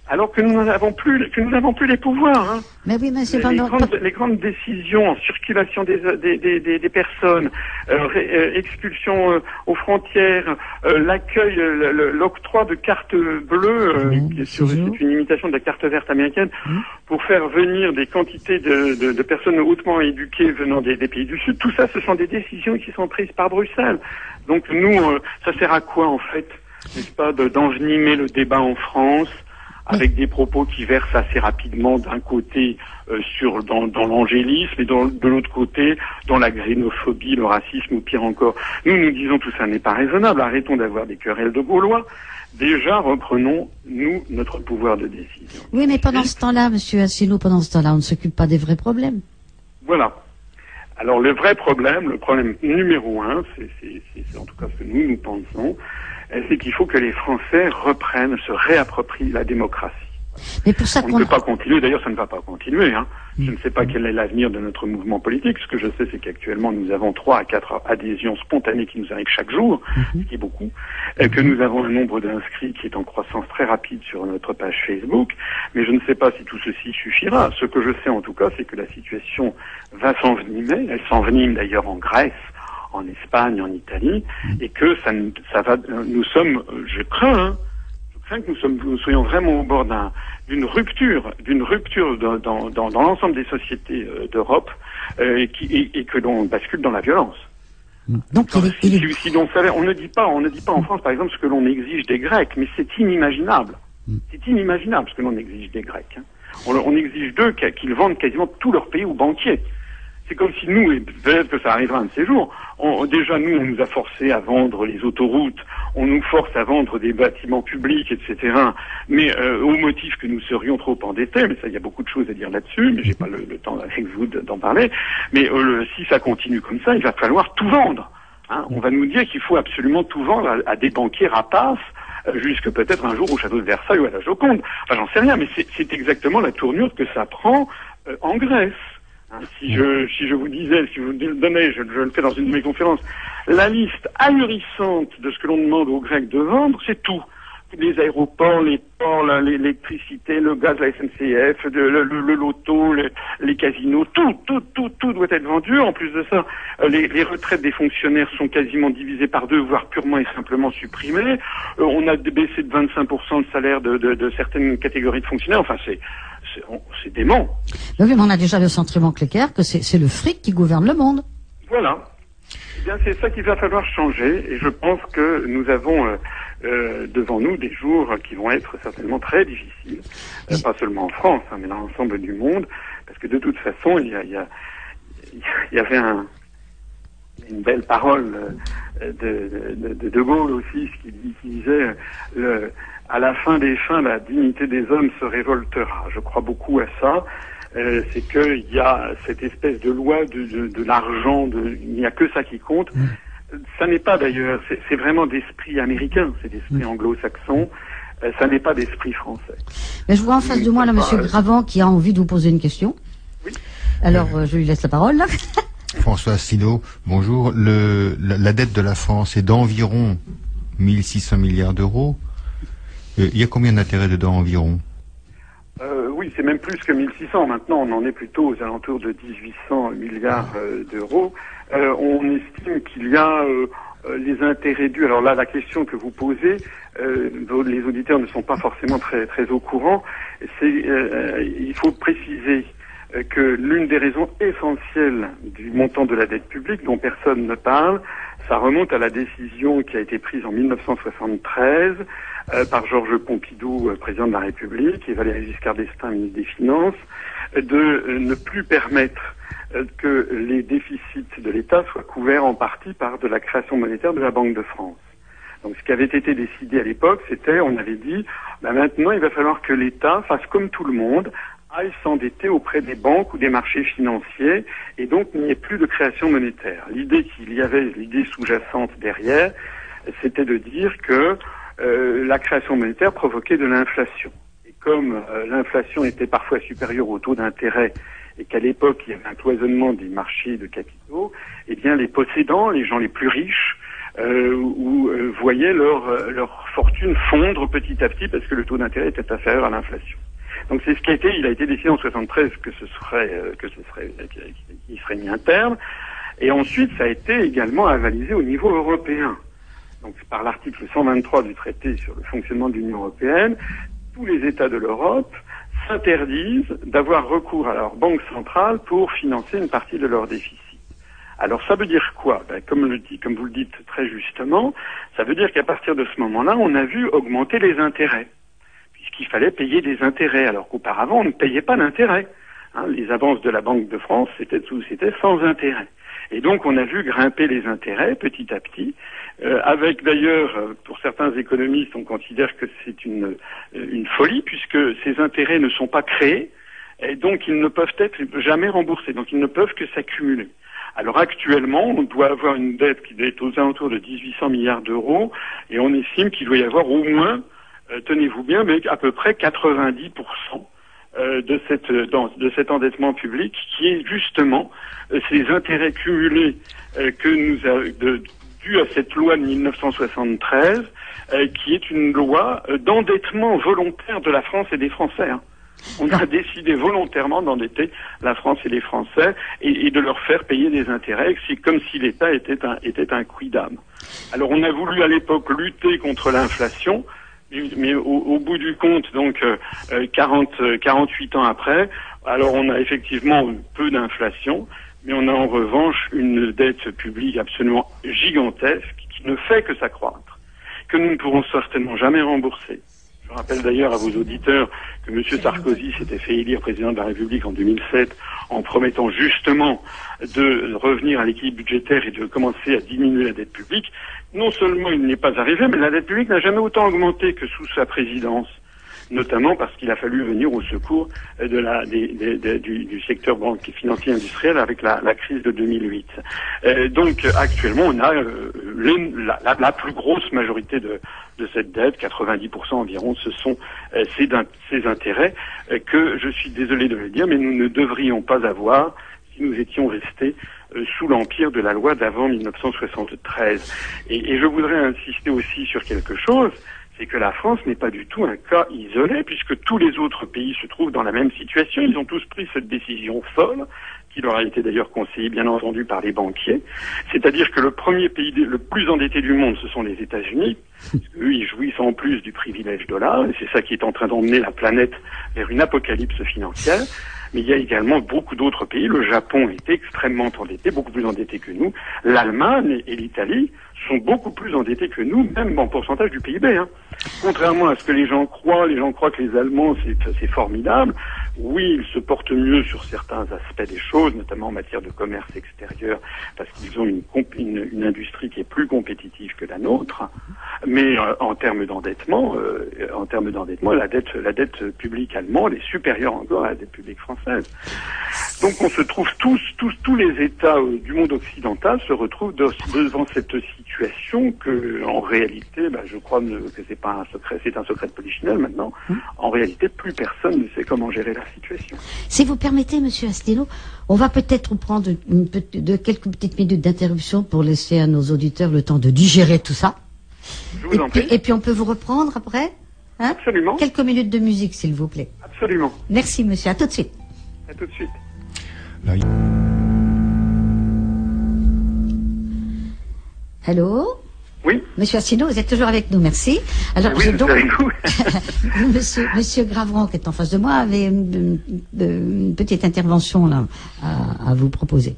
alors que nous n'avons plus que nous n'avons plus les pouvoirs. Hein. Mais oui, mais c'est les, grandes, les grandes décisions en circulation des, des, des, des personnes, euh, euh expulsion euh, aux frontières, euh, l'accueil, l'octroi de cartes bleues, c'est une imitation de la carte verte américaine, pour faire venir des quantités de, de, de personnes hautement éduquées venant des, pays du Sud. Tout ça, ce sont des décisions qui sont prises par Bruxelles. Donc nous, ça sert à quoi en fait N'est-ce pas d'envenimer le débat en France avec des propos qui versent assez rapidement d'un côté euh, sur dans, dans l'angélisme et dans, de l'autre côté dans la xénophobie, le racisme ou pire encore. Nous nous disons tout ça n'est pas raisonnable. Arrêtons d'avoir des querelles de Gaulois. Déjà reprenons nous notre pouvoir de décision. Oui, mais pendant ce temps-là, Monsieur Asselineau, pendant ce temps-là, on ne s'occupe pas des vrais problèmes. Voilà. Alors le vrai problème, le problème numéro un, c'est en tout cas ce que nous nous pensons, c'est qu'il faut que les Français reprennent, se réapproprient la démocratie. Mais pour ça on ne peut pas continuer, d'ailleurs ça ne va pas continuer. Hein. Je ne sais pas quel est l'avenir de notre mouvement politique. Ce que je sais, c'est qu'actuellement nous avons trois à quatre adhésions spontanées qui nous arrivent chaque jour, mhm. ce qui est beaucoup, et que nous avons un nombre d'inscrits qui est en croissance très rapide sur notre page Facebook, mais je ne sais pas si tout ceci suffira. Ce que je sais en tout cas, c'est que la situation va s'envenimer, elle s'envenime d'ailleurs en Grèce, en Espagne, en Italie, et que ça, ça va, nous sommes, je crains, hein, je crains que nous, sommes, nous soyons vraiment au bord d'une rupture, d'une rupture dans, dans, dans, l'ensemble des sociétés euh, d'Europe, euh, et, que l'on bascule dans la violence. Mm. Donc, si, on ne dit pas, on ne dit pas en France, par exemple, ce que l'on exige des Grecs, mais c'est inimaginable. Mm. C'est inimaginable ce que l'on exige des Grecs. Hein. On, on, exige d'eux qu'ils vendent quasiment tout leur pays aux banquiers c'est comme si nous, et peut-être que ça arrivera un de ces jours, on, déjà nous, on nous a forcé à vendre les autoroutes, on nous force à vendre des bâtiments publics, etc. Mais euh, au motif que nous serions trop endettés, mais ça, il y a beaucoup de choses à dire là-dessus, mais j'ai pas le, temps avec vous d'en parler. Mais euh, si ça continue comme ça, il va falloir tout vendre. Hein. On va nous dire qu'il faut absolument tout vendre à, des banquiers rapaces, euh, jusque peut-être un jour au château de Versailles ou à la Joconde. Enfin, j'en sais rien, mais c'est exactement la tournure que ça prend en Grèce. Hein, si je, si je vous disais, si vous donnez, je, je le fais dans une de mes conférences, la liste ahurissante de ce que l'on demande aux Grecs de vendre, c'est tout. Les aéroports, les ports, l'électricité, le gaz, la SNCF, le, le, loto, les, casinos, tout, tout, tout, tout doit être vendu. En plus de ça, euh, les, les, retraites des fonctionnaires sont quasiment divisées par deux, voire purement et simplement supprimées. Euh, on a baissé de 25% le salaire de, de, de certaines catégories de fonctionnaires. Enfin, c'est c'est dément. Oui, mais on a déjà le sentiment clair que c'est le fric qui gouverne le monde. Voilà. Eh bien, c'est ça qu'il va falloir changer, et je pense que nous avons, euh, euh, devant nous des jours qui vont être certainement très difficiles, euh, pas seulement en France, hein, mais dans l'ensemble du monde, parce que de toute façon, il y, a, il y, a, il y avait un, une belle parole de, de, de, de Gaulle aussi, qui, qui disait le, à la fin des fins, la dignité des hommes se révoltera. Je crois beaucoup à ça. Euh, c'est qu'il y a cette espèce de loi de, de, de l'argent, il n'y a que ça qui compte. Mm. Ça n'est pas d'ailleurs, c'est vraiment d'esprit américain, c'est d'esprit mm. anglo-saxon. Euh, ça n'est pas d'esprit français. Mais je vois en face de moi là, Monsieur Gravant, qui a envie de vous poser une question. Oui. Alors, euh, je lui laisse la parole. Là. François Asselineau, bonjour. Le, la, la, dette de la France est d'environ 1600 milliards d'euros. Euh, il y a combien d'intérêts dedans environ euh, Oui, c'est même plus que 1600. Maintenant, on en est plutôt aux alentours de 1800 milliards euh, d'euros. Euh, on estime qu'il y a les intérêts dus. Alors là, la question que vous posez, les auditeurs ne sont pas forcément très très au courant. C'est, il faut préciser que l'une des raisons essentielles du montant de la dette publique, dont personne ne parle, ça remonte à la décision qui a été prise en 1973 euh, par Georges Pompidou, euh, président de la République, et Valéry Giscard d'Estaing, ministre des Finances, de euh, ne plus permettre que les déficits de l'État soient couverts en partie par de la création monétaire de la Banque de France. Donc ce qui avait été décidé à l'époque, c'était, on avait dit, ben maintenant il va falloir que l'État fasse comme tout le monde, aille s'endetter auprès des banques ou des marchés financiers, et donc n'y ait plus de création monétaire. L'idée qu'il y avait, l'idée sous-jacente derrière, c'était de dire que euh, la création monétaire provoquait de l'inflation. Et comme euh, l'inflation était parfois supérieure au taux d'intérêt et qu'à l'époque il y avait un cloisonnement des marchés de capitaux, eh bien les possédants, les gens les plus riches, euh, euh, voyaient leur, leur fortune fondre petit à petit parce que le taux d'intérêt était inférieur à l'inflation. Donc c'est ce qui a été, il a été décidé en 73 que ce serait, que ce serait, qu'il serait mis un terme. Et ensuite, ça a été également avalisé au niveau européen donc par l'article 123 du traité sur le fonctionnement de l'Union européenne, tous les États de l'Europe s'interdisent d'avoir recours à leur banque centrale pour financer une partie de leur déficit. Alors ça veut dire quoi? Ben, comme, vous le dites très justement, ça veut dire qu'à partir de ce moment-là, on a vu augmenter les intérêts, puisqu'il fallait payer des intérêts, alors qu'auparavant on ne payait pas d'intérêts. Hein, les avances de la Banque de France, c'était sans intérêt. Et donc on a vu grimper les intérêts petit à petit, euh, avec d'ailleurs, euh, pour certains économistes, on considère que c'est une, euh, une folie, puisque ces intérêts ne sont pas créés, et donc ils ne peuvent être jamais remboursés, donc ils ne peuvent que s'accumuler. Alors actuellement, on doit avoir une dette qui est aux alentours de 1800 milliards d'euros, et on estime qu'il doit y avoir au moins, tenez-vous bien, mais à peu près 90% de, cette, de cet endettement public qui est justement ces intérêts cumulés que nous a, de, dû à cette loi de 1973, euh, qui est une loi euh, d'endettement volontaire de la France et des Français. Hein. On a décidé volontairement d'endetter la France et les Français et, et, de leur faire payer des intérêts, c'est comme si l'État était un, était un quidam. Alors on a voulu à l'époque lutter contre l'inflation, mais au, bout du compte, donc euh, 40, 48 ans après, alors on a effectivement peu d'inflation, mais on a en revanche une dette publique absolument gigantesque qui ne fait que s'accroître, que nous ne pourrons certainement jamais rembourser. Je rappelle d'ailleurs à vos auditeurs que M. Sarkozy s'était fait élire président de la République en 2007 en promettant justement de revenir à l'équilibre budgétaire et de commencer à diminuer la dette publique. Non seulement il n'est pas arrivé, mais la dette publique n'a jamais autant augmenté que sous sa présidence notamment parce qu'il a fallu venir au secours du, du, secteur banquier financier industriel avec la, crise de 2008. Euh, donc actuellement, on a euh, la, la, plus grosse majorité de, cette dette, 90% environ, ce sont euh, ces, intérêts que je suis désolé de le dire, mais nous ne devrions pas avoir si nous étions restés sous l'empire de la loi d'avant 1973. Et, et je voudrais insister aussi sur quelque chose c'est que la France n'est pas du tout un cas isolé, puisque tous les autres pays se trouvent dans la même situation. Ils ont tous pris cette décision folle, qui leur a été d'ailleurs conseillé bien entendu par les banquiers. C'est-à-dire que le premier pays le plus endetté du monde, ce sont les États-Unis. Eux, ils jouissent en plus du privilège dollar, et c'est ça qui est en train d'emmener la planète vers une apocalypse financière. Mais il y a également beaucoup d'autres pays. Le Japon est extrêmement endetté, beaucoup plus endetté que nous. L'Allemagne et l'Italie sont beaucoup plus endettés que nous, même en pourcentage du PIB. Hein. Contrairement à ce que les gens croient, les gens croient que les Allemands, c'est formidable. Oui, ils se portent mieux sur certains aspects des choses, notamment en matière de commerce extérieur, parce qu'ils ont une, une, une, industrie qui est plus compétitive que la nôtre. Mais euh, en termes d'endettement, euh, en termes d'endettement, la dette, la dette publique allemande est supérieure encore à la dette publique française. Donc on se trouve tous, tous, tous les États euh, du monde occidental se retrouvent devant cette situation que, en réalité, bah, je crois que c'est pas un secret, c'est un secret de polichinelle maintenant. Hum. En réalité, plus personne ne sait comment gérer la situation. Si vous permettez, Monsieur Astino, on va peut-être prendre une, de quelques petites minutes d'interruption pour laisser à nos auditeurs le temps de digérer tout ça. Je vous et, puis, et puis on peut vous reprendre après hein? Absolument. Quelques minutes de musique, s'il vous plaît. Absolument. Merci, monsieur. À tout de suite. À tout de suite. Allô? Oui. Monsieur Assino, vous êtes toujours avec nous, merci. Alors, oui, donc, monsieur, monsieur Gravron, qui est en face de moi, avait une, petite intervention là, à, vous proposer.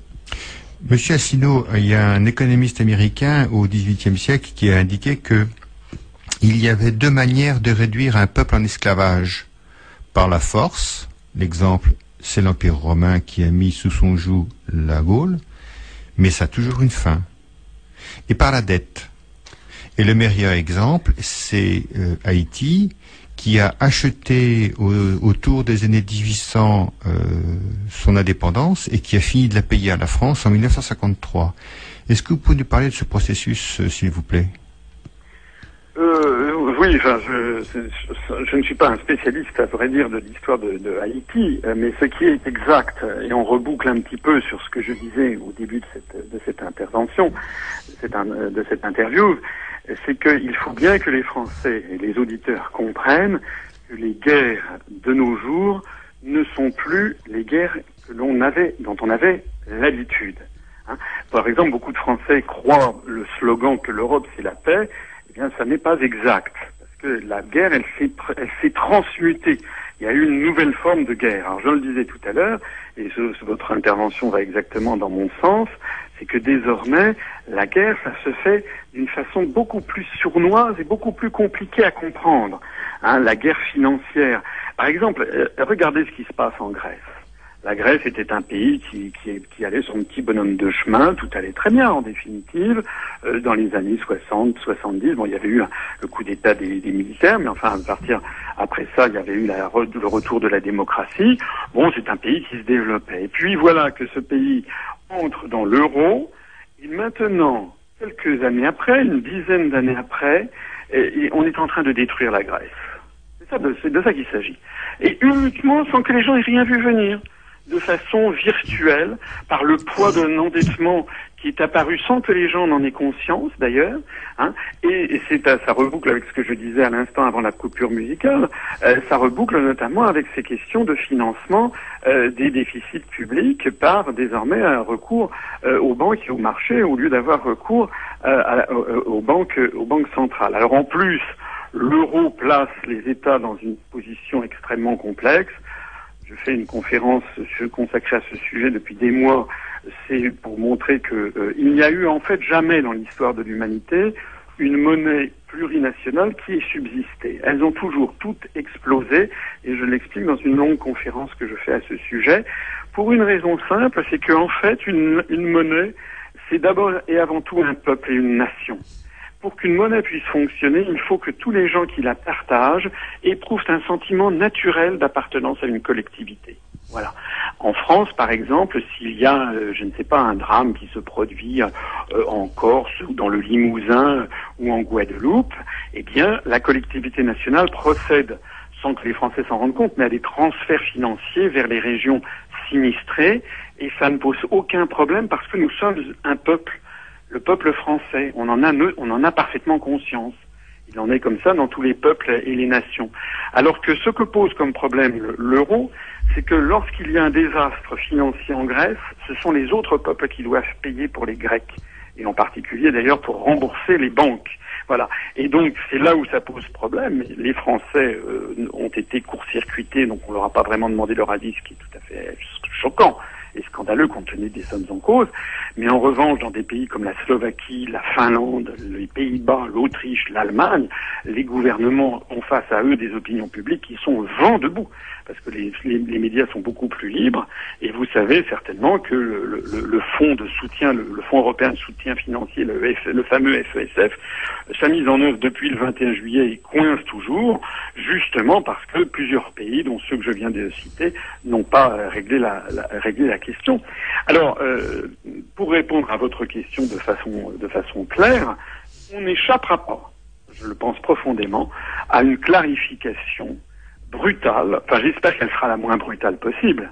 Monsieur Assino, il y a un économiste américain au XVIIIe siècle qui a indiqué que il y avait deux manières de réduire un peuple en esclavage. Par la force, l'exemple c'est l'Empire romain qui a mis sous son joug la Gaule, mais ça a toujours une fin. Et par la dette. Et le meilleur exemple, c'est euh, Haïti, qui a acheté autour des années 1800 euh, son indépendance et qui a fini de la payer à la France en 1953. Est-ce que vous pouvez nous parler de ce processus, euh, s'il vous plaît? Oui, enfin, je, ne suis pas un spécialiste, à vrai dire, de l'histoire de, Haïti, mais ce qui est exact, et on reboucle un petit peu sur ce que je disais au début de cette, intervention, de cette interview, c'est qu'il faut bien que les Français et les auditeurs comprennent que les guerres de nos jours ne sont plus les guerres que l'on avait, dont on avait l'habitude. Hein. Par exemple, beaucoup de Français croient le slogan que l'Europe c'est la paix, bien, ça n'est pas exact. Parce que la guerre, elle s'est, elle s'est transmutée. Il y a eu une nouvelle forme de guerre. Alors, je le disais tout à l'heure, et votre intervention va exactement dans mon sens, c'est que désormais, la guerre, ça se fait d'une façon beaucoup plus sournoise et beaucoup plus compliquée à comprendre. Hein, la guerre financière. Par exemple, euh, regardez ce qui se passe en Grèce. La Grèce était un pays qui, qui, qui, allait son petit bonhomme de chemin, tout allait très bien en définitive. Euh, dans les années 60, 70, bon, il y avait eu le coup d'État des, militaires, mais enfin, à partir après ça, il y avait eu la, le retour de la démocratie. Bon, c'est un pays qui se développait. Et puis voilà que ce pays entre dans l'euro. Et maintenant, quelques années après, une dizaine d'années après, on est en train de détruire la Grèce. C'est c'est de ça qu'il s'agit. Et uniquement sans que les gens aient rien vu venir de façon virtuelle par le poids d'un endettement qui est apparu sans que les gens n'en aient conscience d'ailleurs. Hein, et, c'est ça reboucle avec ce que je disais à l'instant avant la coupure musicale. Euh, ça reboucle notamment avec ces questions de financement euh, des déficits publics par désormais un recours euh, aux banques et au marché au lieu d'avoir recours à, aux banques aux banques centrales. Alors en plus, l'euro place les États dans une position extrêmement complexe je fais une conférence consacrée à ce sujet depuis des mois, c'est pour montrer que euh, n'y a eu en fait jamais dans l'histoire de l'humanité une monnaie plurinationale qui ait subsisté. Elles ont toujours toutes explosé et je l'explique dans une longue conférence que je fais à ce sujet pour une raison simple, c'est qu'en fait une, une monnaie c'est d'abord et avant tout un peuple et une nation pour qu'une monnaie puisse fonctionner, il faut que tous les gens qui la partagent éprouvent un sentiment naturel d'appartenance à une collectivité. Voilà. En France, par exemple, s'il y a, euh, je ne sais pas, un drame qui se produit euh, en Corse ou dans le Limousin ou en Guadeloupe, eh bien, la collectivité nationale procède, sans que les Français s'en rendent compte, mais à des transferts financiers vers les régions sinistrées, et ça ne pose aucun problème parce que nous sommes un peuple le peuple français. On en a, on en a parfaitement conscience. Il en est comme ça dans tous les peuples et les nations. Alors que ce que pose comme problème l'euro, c'est que lorsqu'il y a un désastre financier en Grèce, ce sont les autres peuples qui doivent payer pour les Grecs, et en particulier d'ailleurs pour rembourser les banques. Voilà. Et donc c'est là où ça pose problème. Les Français euh, ont été court-circuités, donc on leur a pas vraiment demandé leur avis, ce qui est tout à fait choquant et scandaleux compte tenu des sommes en cause. Mais en revanche, dans des pays comme la Slovaquie, la Finlande, les Pays-Bas, l'Autriche, l'Allemagne, les gouvernements ont face à eux des opinions publiques qui sont vent debout parce que les, les, médias sont beaucoup plus libres. Et vous savez certainement que le, le, le fonds de soutien, le, fonds européen de soutien financier, le, le fameux FESF, sa mise en œuvre depuis le 21 juillet et coince toujours, justement parce que plusieurs pays, dont ceux que je viens de citer, n'ont pas réglé la, la, réglé la question. Alors, euh, pour répondre à votre question de façon, de façon claire, on n'échappera pas, je le pense profondément, à une clarification brutale, enfin j'espère qu'elle sera la moins brutale possible.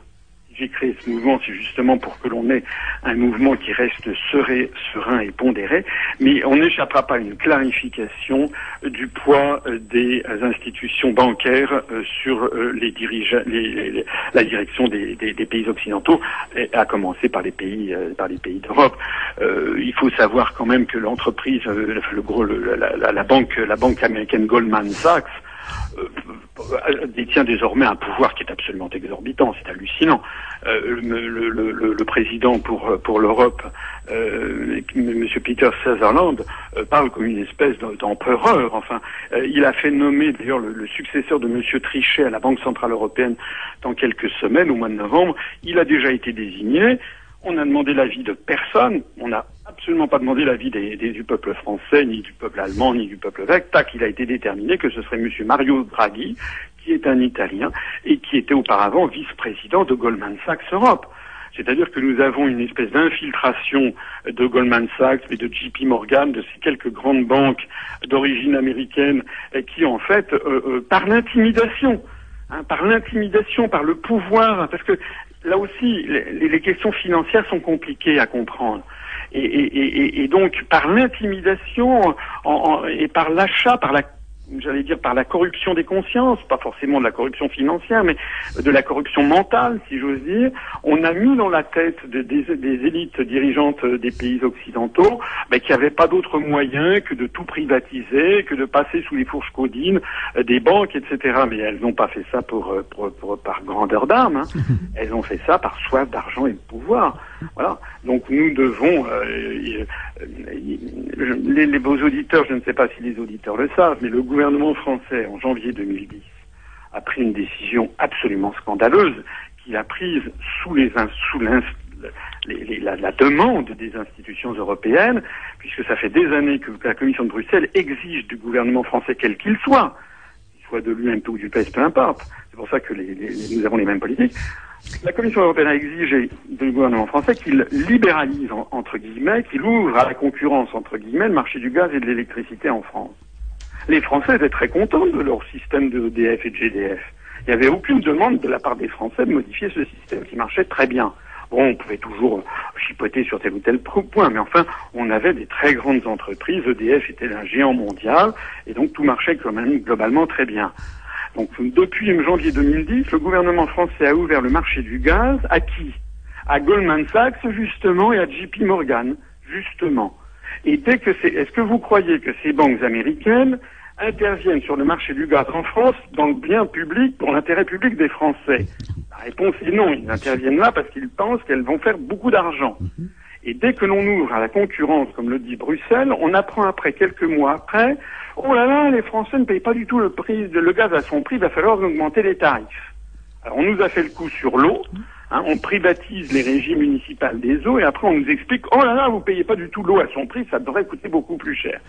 J'ai créé ce mouvement, c'est justement pour que l'on ait un mouvement qui reste serein et pondéré, mais on n'échappera pas à une clarification du poids euh, des institutions bancaires euh, sur euh, les dirigeants, la direction des, pays occidentaux, à commencer par les pays, par les pays d'Europe. il faut savoir quand même que l'entreprise, le gros, la, la, banque, la banque américaine Goldman Sachs euh, détient désormais un pouvoir qui est absolument exorbitant, c'est hallucinant. Euh, le, le, le, président pour pour l'Europe, euh, M. Peter Sutherland, euh, parle comme une espèce d'empereur. Enfin, euh, il a fait nommer d'ailleurs le, successeur de M. Trichet à la Banque centrale européenne dans quelques semaines, au mois de novembre. Il a déjà été désigné. On n'a demandé l'avis de personne. On n'a absolument pas demandé l'avis des, du peuple français, ni du peuple allemand, ni du peuple grec. Tac, il a été déterminé que ce serait M. Mario Draghi, qui est un Italien et qui était auparavant vice-président de Goldman Sachs Europe. C'est-à-dire que nous avons une espèce d'infiltration de Goldman Sachs et de JP Morgan, de ces quelques grandes banques d'origine américaine, qui en fait, euh, euh, par l'intimidation, hein, par l'intimidation, par le pouvoir, parce que là aussi, les, questions financières sont compliquées à comprendre. Et, et, et, et donc, par l'intimidation et par l'achat, par la j'allais dire par la corruption des consciences, pas forcément de la corruption financière, mais de la corruption mentale, si j'ose dire, on a mis dans la tête des, des, élites dirigeantes des pays occidentaux ben, qu'il n'y avait pas d'autre moyen que de tout privatiser, que de passer sous les fourches codines euh, des banques, etc. Mais elles n'ont pas fait ça pour, euh, pour, pour par grandeur d'âme, hein. elles ont fait ça par soif d'argent et de pouvoir. Voilà. Donc nous devons, euh, les, les beaux auditeurs, je ne sais pas si les auditeurs le savent, mais le gouvernement français, en janvier 2010, a pris une décision absolument scandaleuse qu'il a prise sous, les, sous la, demande des institutions européennes, puisque ça fait des années que la Commission de Bruxelles exige du gouvernement français, quel qu'il soit, qu'il soit de l'UMP ou du PS, peu importe, c'est pour ça que nous avons les mêmes politiques, la Commission européenne a exigé du gouvernement français qu'il libéralise, entre guillemets, qu'il ouvre à la concurrence, entre guillemets, le marché du gaz et de l'électricité en France les Français étaient très contents de leur système de EDF et de GDF. Il n'y avait aucune demande de la part des Français de modifier ce système qui marchait très bien. Bon, on pouvait toujours chipoter sur tel ou tel point, mais enfin, on avait des très grandes entreprises. EDF était un géant mondial, et donc tout marchait quand même globalement très bien. Donc, depuis janvier 2010, le gouvernement français a ouvert le marché du gaz à qui? À Goldman Sachs, justement, et à JP Morgan, justement. Et dès que c'est, est-ce que vous croyez que ces banques américaines interviennent sur le marché du gaz en France dans le bien public, pour l'intérêt public des Français? La réponse est non. Ils interviennent là parce qu'ils pensent qu'elles vont faire beaucoup d'argent. Et dès que l'on ouvre à la concurrence, comme le dit Bruxelles, on apprend après, quelques mois après, oh là là, les Français ne payent pas du tout le prix, le gaz à son prix, il va falloir augmenter les tarifs. Alors on nous a fait le coup sur l'eau, Hein, on privatise les régies municipales des eaux et après on nous explique oh là là vous payez pas du tout l'eau à son prix ça devrait coûter beaucoup plus cher.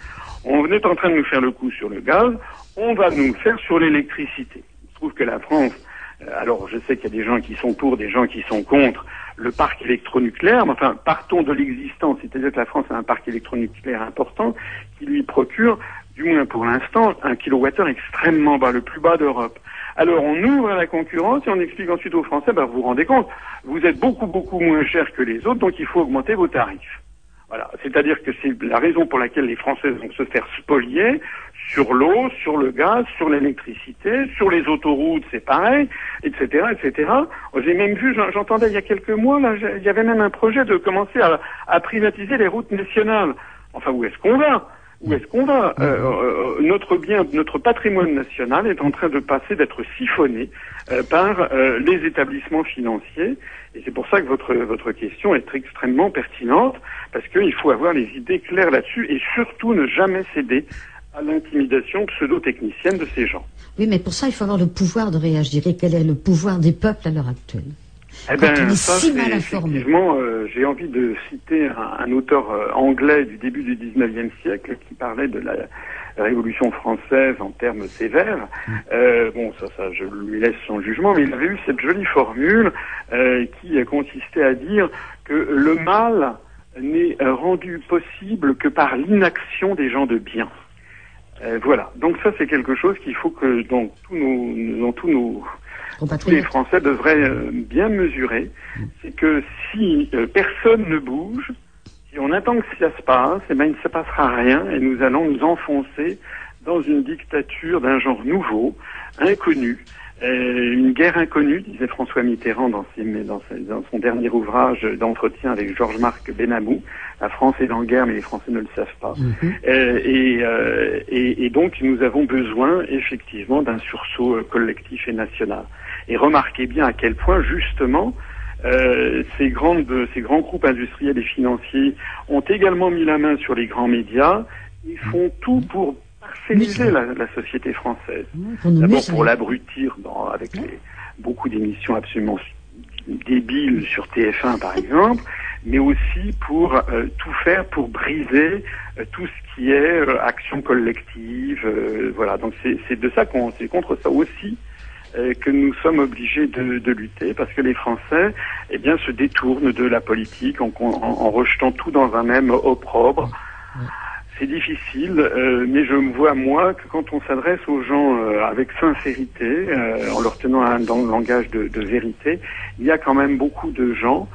On est en train de nous faire le coup sur le gaz, on va nous le faire sur l'électricité. Je trouve que la France, euh, alors je sais qu'il y a des gens qui sont pour, des gens qui sont contre le parc électronucléaire, mais enfin partons de l'existence, c'est-à-dire que la France a un parc électronucléaire important qui lui procure, du moins pour l'instant, un kilowattheure extrêmement bas, le plus bas d'Europe. Alors on ouvre la concurrence et on explique ensuite aux Français, ben, vous vous rendez compte, vous êtes beaucoup beaucoup moins cher que les autres, donc il faut augmenter vos tarifs. Voilà, c'est-à-dire que c'est la raison pour laquelle les Français vont se faire spolier sur l'eau, sur le gaz, sur l'électricité, sur les autoroutes, c'est pareil, etc., etc. J'ai même vu, j'entendais il y a quelques mois, il y avait même un projet de commencer à, à privatiser les routes nationales. Enfin, où est-ce qu'on va? Où est-ce qu'on va euh, euh, Notre bien, notre patrimoine national est en train de passer, d'être siphonné euh, par les établissements financiers. Et c'est pour ça que votre, votre question est extrêmement pertinente, parce qu'il faut avoir les idées claires là-dessus et surtout ne jamais céder à l'intimidation pseudo-technicienne de ces gens. Oui, mais pour ça, il faut avoir le pouvoir de réagir. Et quel est le pouvoir des peuples à l'heure actuelle? Eh ben, ça, effectivement, euh, j'ai envie de citer un, auteur euh, anglais du début du 19e siècle qui parlait de la Révolution française en termes sévères. Mm. Euh, bon, ça, ça, je lui laisse son jugement, mais il avait eu cette jolie formule qui consistait à dire que le mal n'est rendu possible que par l'inaction des gens de bien. voilà. Donc ça, c'est quelque chose qu'il faut que dans tous nos, dans tous nos les Français devraient euh, bien mesurer, c'est que si euh, personne ne bouge, si on attend que ça se passe, eh ben, il ne se passera rien et nous allons nous enfoncer dans une dictature d'un genre nouveau, inconnu, une guerre inconnue, disait François Mitterrand dans, dans, son dernier ouvrage d'entretien avec Georges-Marc Benamou. La France est en guerre, mais les Français ne le savent pas. Mhm. et, et, et, donc, nous avons besoin effectivement d'un sursaut collectif et national. Et remarquez bien à quel point, justement, euh, ces, grandes, ces grands groupes industriels et financiers ont également mis la main sur les grands médias. Ils font tout pour parcelliser la, la, société française. D'abord pour l'abrutir avec les, beaucoup d'émissions absolument débiles sur TF1 par exemple, mais aussi pour euh, tout faire pour briser euh, tout ce qui est euh, action collective. voilà, donc c'est de ça qu'on c'est contre ça aussi que nous sommes obligés de, de, lutter parce que les Français eh bien, se détournent de la politique en, en, rejetant tout dans un même opprobre. C'est difficile, euh, mais je me vois moi que quand on s'adresse aux gens euh, avec sincérité, en leur tenant un, dans le langage de, de, vérité, il y a quand même beaucoup de gens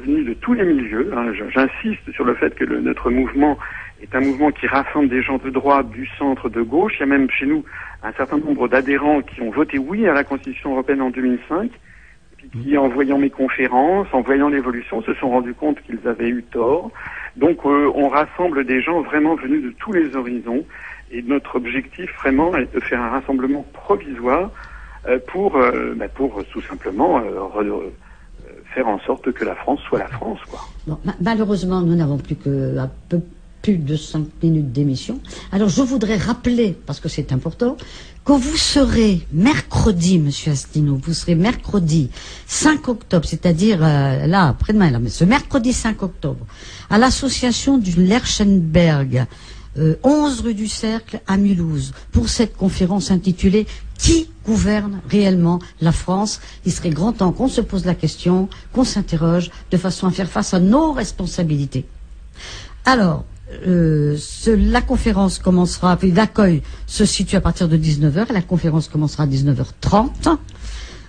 venus de tous les milieux. Hein. J'insiste sur le fait que le, notre mouvement est un mouvement qui rassemble des gens de droite, du centre, de gauche. Il y a même chez nous un certain nombre d'adhérents qui ont voté oui à la Constitution européenne en 2005, puis qui, en voyant mes conférences, en voyant l'évolution, se sont rendus compte qu'ils avaient eu tort. Donc euh, on rassemble des gens vraiment venus de tous les horizons, et notre objectif vraiment est de faire un rassemblement provisoire euh, pour, euh, bah, pour tout simplement faire en sorte que la France soit la France. Quoi. Malheureusement, nous n'avons plus que un peu de cinq minutes d'émission. Alors je voudrais rappeler, parce que c'est important, que vous serez mercredi, Monsieur Astino, vous serez mercredi 5 octobre, c'est-à-dire euh, là, après-demain, là, mais ce mercredi 5 octobre, à l'association du Lerchenberg, 11 euh, rue du Cercle à Mulhouse, pour cette conférence intitulée Qui gouverne réellement la France? Il serait grand temps qu'on se pose la question, qu'on s'interroge de façon à faire face à nos responsabilités. Alors, euh, la conférence commencera, l'accueil se situe à partir de 19h, la conférence commencera à 19h30.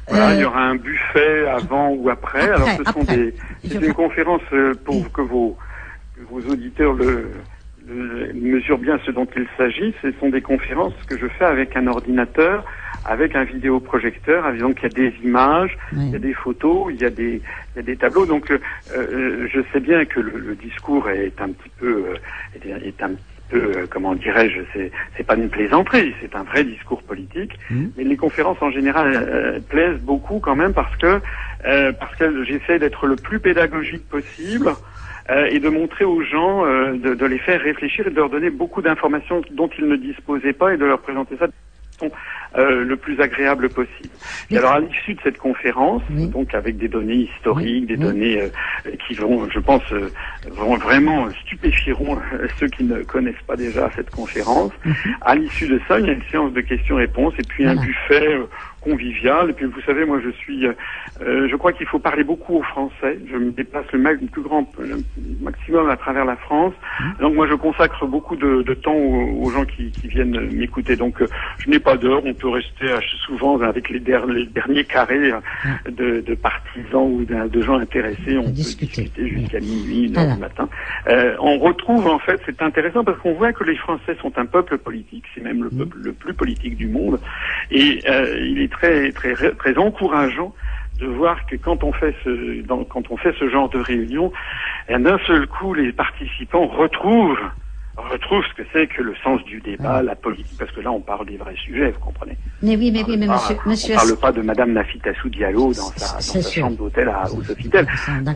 Voilà, il y euh, aura un buffet avant ou après. Alors, ce sont des, c'est une conférence euh, pour que vos, vos auditeurs le, mesurent bien ce dont il s'agit. Ce sont des conférences que je fais avec un ordinateur avec un vidéoprojecteur, donc il y a des images, il y a des photos, il y a des, il y a des tableaux. Donc euh, euh, je sais bien que le, le, discours est un petit peu, euh, est, un petit peu, comment dirais-je, c'est, c'est pas une plaisanterie, c'est un vrai discours politique. Mmh. Mais les conférences en général plaisent beaucoup quand même parce que parce que j'essaie d'être le plus pédagogique possible. Et de montrer aux gens, de, de, les faire réfléchir et de leur donner beaucoup d'informations dont ils ne disposaient pas et de leur présenter ça euh, le plus agréable possible. Et alors à l'issue de cette conférence, donc avec des données historiques, des données euh, qui vont, je pense, euh, vont vraiment stupéfieront ceux qui ne connaissent pas déjà cette conférence. Mhm. À l'issue de ça, il y a une séance de questions-réponses et puis un buffet convivial. Et puis vous savez, moi je suis, euh, je crois qu'il faut parler beaucoup au Français. Je me déplace le, plus grand le maximum à travers la France. Mmh. Donc moi je consacre beaucoup de, de temps aux, gens qui, qui viennent m'écouter. Donc euh, je n'ai pas d'heure. On peut rester souvent avec les, derniers, derniers carrés mmh. de, de, partisans ou de, gens intéressés. On, peut discuter, jusqu'à minuit, une heure du matin. Euh, on retrouve en fait, c'est intéressant parce qu'on voit que les Français sont un peuple politique. C'est même le mmh. peuple le plus politique du monde. Et euh, il est très très très encourageant de voir que quand on fait ce dans, quand on fait ce genre de réunion, d'un seul coup les participants retrouvent retrouvent ce que c'est que le sens du débat, la politique, parce que là on parle des vrais sujets, vous comprenez. Mais oui, mais oui, mais monsieur, monsieur. On parle pas de Madame Nafitassou Diallo dans sa, dans sa chambre d'hôtel au Sofitel.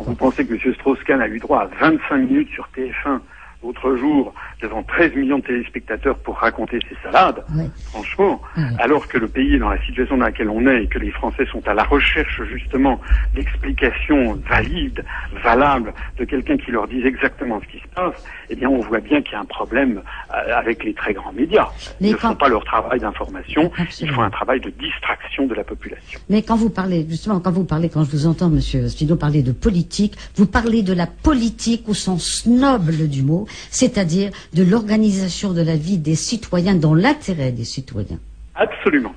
Vous pensez que Monsieur Strauss-Kahn a eu droit à 25 minutes sur TF1 l'autre jour devant 13 millions de téléspectateurs pour raconter ses salades, franchement, alors que le pays est dans la situation dans laquelle on est et que les Français sont à la recherche justement d'explications valides, valables, de quelqu'un qui leur dise exactement ce qui se passe, eh bien on voit bien qu'il y a un problème euh, avec les très grands médias. ils ne font pas leur travail d'information, ils font un travail de distraction de la population. Mais quand vous parlez, justement, quand vous parlez, quand je vous entends, Monsieur Spino, parler de politique, vous parlez de la politique au sens noble du mot, c'est-à-dire de l'organisation de la vie des citoyens dans l'intérêt des citoyens. Absolument.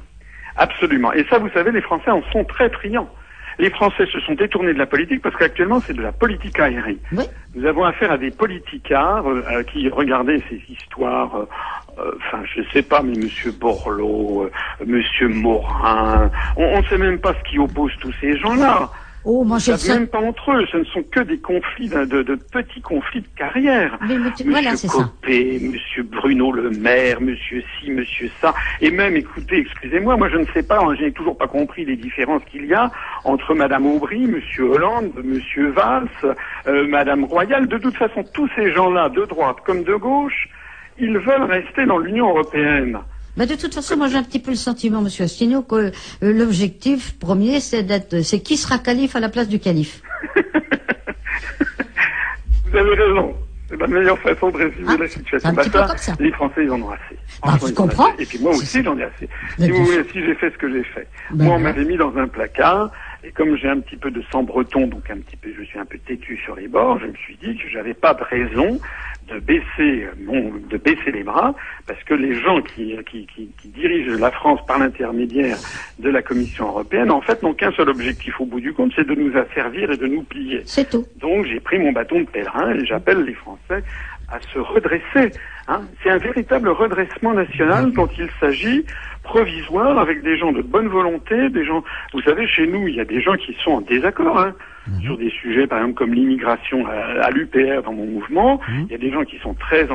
Absolument. Et ça, vous savez, les Français en sont très friands. Les Français se sont détournés de la politique parce qu'actuellement, c'est de la politique aérienne. Nous avons affaire à des politicards euh, qui regardaient ces histoires, euh, euh, enfin, je sais pas, mais Monsieur Borloo, Monsieur Morin, on ne sait même pas ce qui oppose tous ces gens-là. Oh, moi, je même pas entre eux. Ce ne sont que des conflits, de, de petits conflits de carrière. Mais, monsieur voilà, Copé, Monsieur Bruno Le Maire, Monsieur ci, Monsieur ça. Et même, écoutez, excusez-moi, moi je ne sais pas, hein, je n'ai toujours pas compris les différences qu'il y a entre Madame Aubry, Monsieur Hollande, Monsieur Valls, euh, Madame Royal. De toute façon, tous ces gens-là, de droite comme de gauche, ils veulent rester dans l'Union européenne. Mais de toute façon, moi j'ai un petit peu le sentiment, Monsieur Astino, que euh, l'objectif premier, c'est d'être, c'est qui sera calife à la place du calife. Vous avez raison. C'est la meilleure façon de résumer ah, la situation. Un petit peu comme ça. Les Français, ils en ont assez. Bah, je comprends. Et puis moi aussi, j'en ai assez. Si vous voulez, si j'ai fait ce que j'ai fait. Ben moi, on m'avait mis dans un placard. Et comme j'ai un petit peu de sang breton, donc un petit peu, je suis un peu têtu sur les bords, je me suis dit que j'avais pas de raison de baisser, mon, de baisser les bras, parce que les gens qui, qui, qui, qui dirigent la France par l'intermédiaire de la Commission européenne, en fait, n'ont qu'un seul objectif au bout du compte, c'est de nous asservir et de nous plier. C'est tout. Donc j'ai pris mon bâton de pèlerin et j'appelle les Français à se redresser. Hein. C'est un véritable redressement national dont il s'agit, provisoire, avec des gens de bonne volonté, des gens. Vous savez, chez nous, il y a des gens qui sont en désaccord. Hein. Mhm. sur des sujets, par exemple, comme l'immigration à, l'UPR dans mon mouvement. Mhm. Il y a des gens qui sont très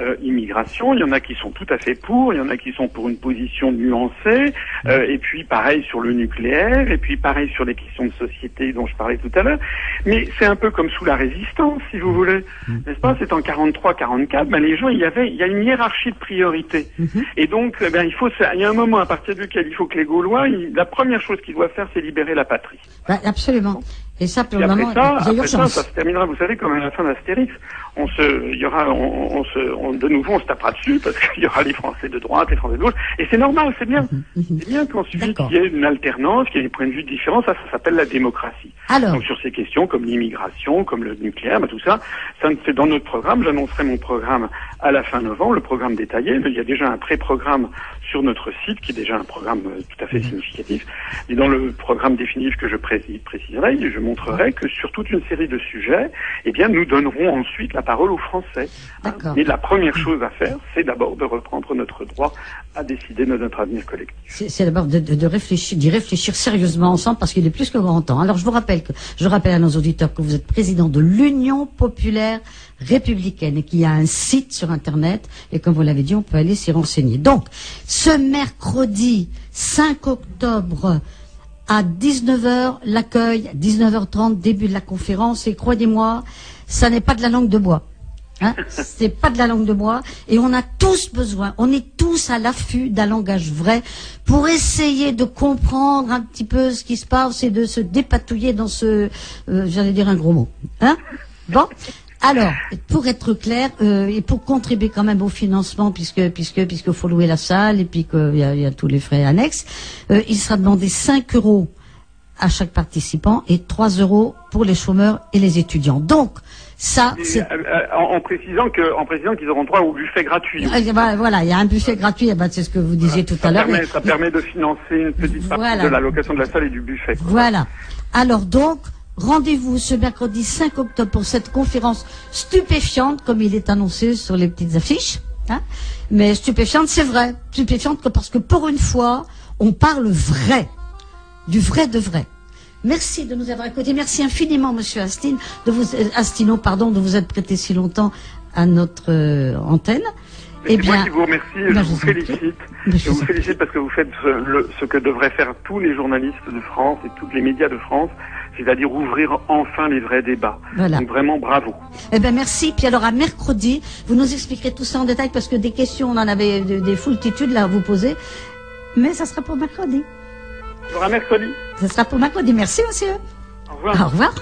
anti-immigration, il y en a qui sont tout à fait pour, il y en a qui sont pour une position nuancée, euh, et puis pareil sur le nucléaire, et puis pareil sur les questions de société dont je parlais tout à l'heure. Mais c'est un peu comme sous la résistance, si vous voulez, n'est-ce pas? C'est en 43-44, ben les gens, il y avait, il y a une hiérarchie de priorité. Et donc, eh ben, il faut, il y a un moment à partir duquel il faut que les Gaulois, la première chose qu'ils doivent faire, c'est libérer la patrie. Ben, absolument. Et ça, pour le moment, ça, après ça, ça se terminera, vous savez, comme à la fin d'Astérix. On se, il y aura, on, on se, on, de nouveau, on se tapera dessus parce qu'il y aura les Français de droite, les Français de gauche. Et c'est normal, c'est bien. Mhm, mhm. c'est bien qu'ensuite, il y ait une alternance, qu'il y ait des points de vue différents. Ça, ça s'appelle la démocratie. Alors. Donc, sur ces questions, comme l'immigration, comme le nucléaire, bah, tout ça, ça, c'est dans notre programme. J'annoncerai mon programme à la fin novembre, le programme détaillé. Il y a déjà un pré-programme sur notre site, qui est déjà un programme euh, tout à fait mhm. significatif. Et dans le programme définitif que je préciserai, je montrerai que sur toute une série de sujets, eh bien, nous donnerons ensuite la parole aux Français. Et la première chose à faire, c'est d'abord de reprendre notre droit à décider de notre avenir collectif. C'est d'abord de, de, réfléchir, d'y réfléchir sérieusement ensemble, parce qu'il est plus que grand temps. Alors, je vous rappelle que, je rappelle à nos auditeurs que vous êtes président de l'Union populaire républicaine et qu'il y a un site sur Internet et comme vous l'avez dit, on peut aller s'y renseigner. Donc, ce mercredi 5 octobre à 19h, l'accueil, 19h30, début de la conférence et croyez-moi, ça n'est pas de la langue de bois. Hein? C'est pas de la langue de bois et on a tous besoin, on est tous à l'affût d'un langage vrai pour essayer de comprendre un petit peu ce qui se passe et de se dépatouiller dans ce, euh, j'allais dire un gros mot. Hein? Bon, Alors, pour être clair euh, et pour contribuer quand même au financement, puisque puisque puisque faut louer la salle et puis qu'il y a, il y a tous les frais annexes, euh, il sera demandé 5 euros à chaque participant et 3 euros pour les chômeurs et les étudiants. Donc, ça, Et, euh, en, en précisant que, en précisant qu'ils auront droit au buffet gratuit. Ah, bah, voilà, il y a un buffet gratuit, eh ben, c'est ce que vous disiez tout à l'heure. mais- ça permet de financer une petite partie Voilà. de la location de la salle et du buffet. quoi. Voilà. Alors donc, rendez-vous ce mercredi 5 octobre pour cette conférence stupéfiante, comme il est annoncé sur les petites affiches. hein. Mais stupéfiante, c'est vrai. Stupéfiante parce que pour une fois, on parle vrai. Du vrai de vrai. Merci de nous avoir écoutés. Merci infiniment, Monsieur Astin, de vous, euh, Astino, pardon, de vous être prêté si longtemps à notre euh, antenne. C'est moi qui vous remercie, ben, je je vous félicite. Ben, je Je vous félicite parce que vous faites ce, le- ce que devraient faire tous les journalistes de France et tous les médias de France, c'est-à-dire ouvrir enfin les vrais débats. Voilà. Donc vraiment bravo. Eh ben merci. Puis alors à mercredi, vous nous expliquerez tout ça en détail parce que des questions, on en avait de- des foultitudes là à vous poser. Mais ça sera pour mercredi. Alors à mercredi. Ça sera pour mercredi. Merci monsieur. Au revoir. Au revoir.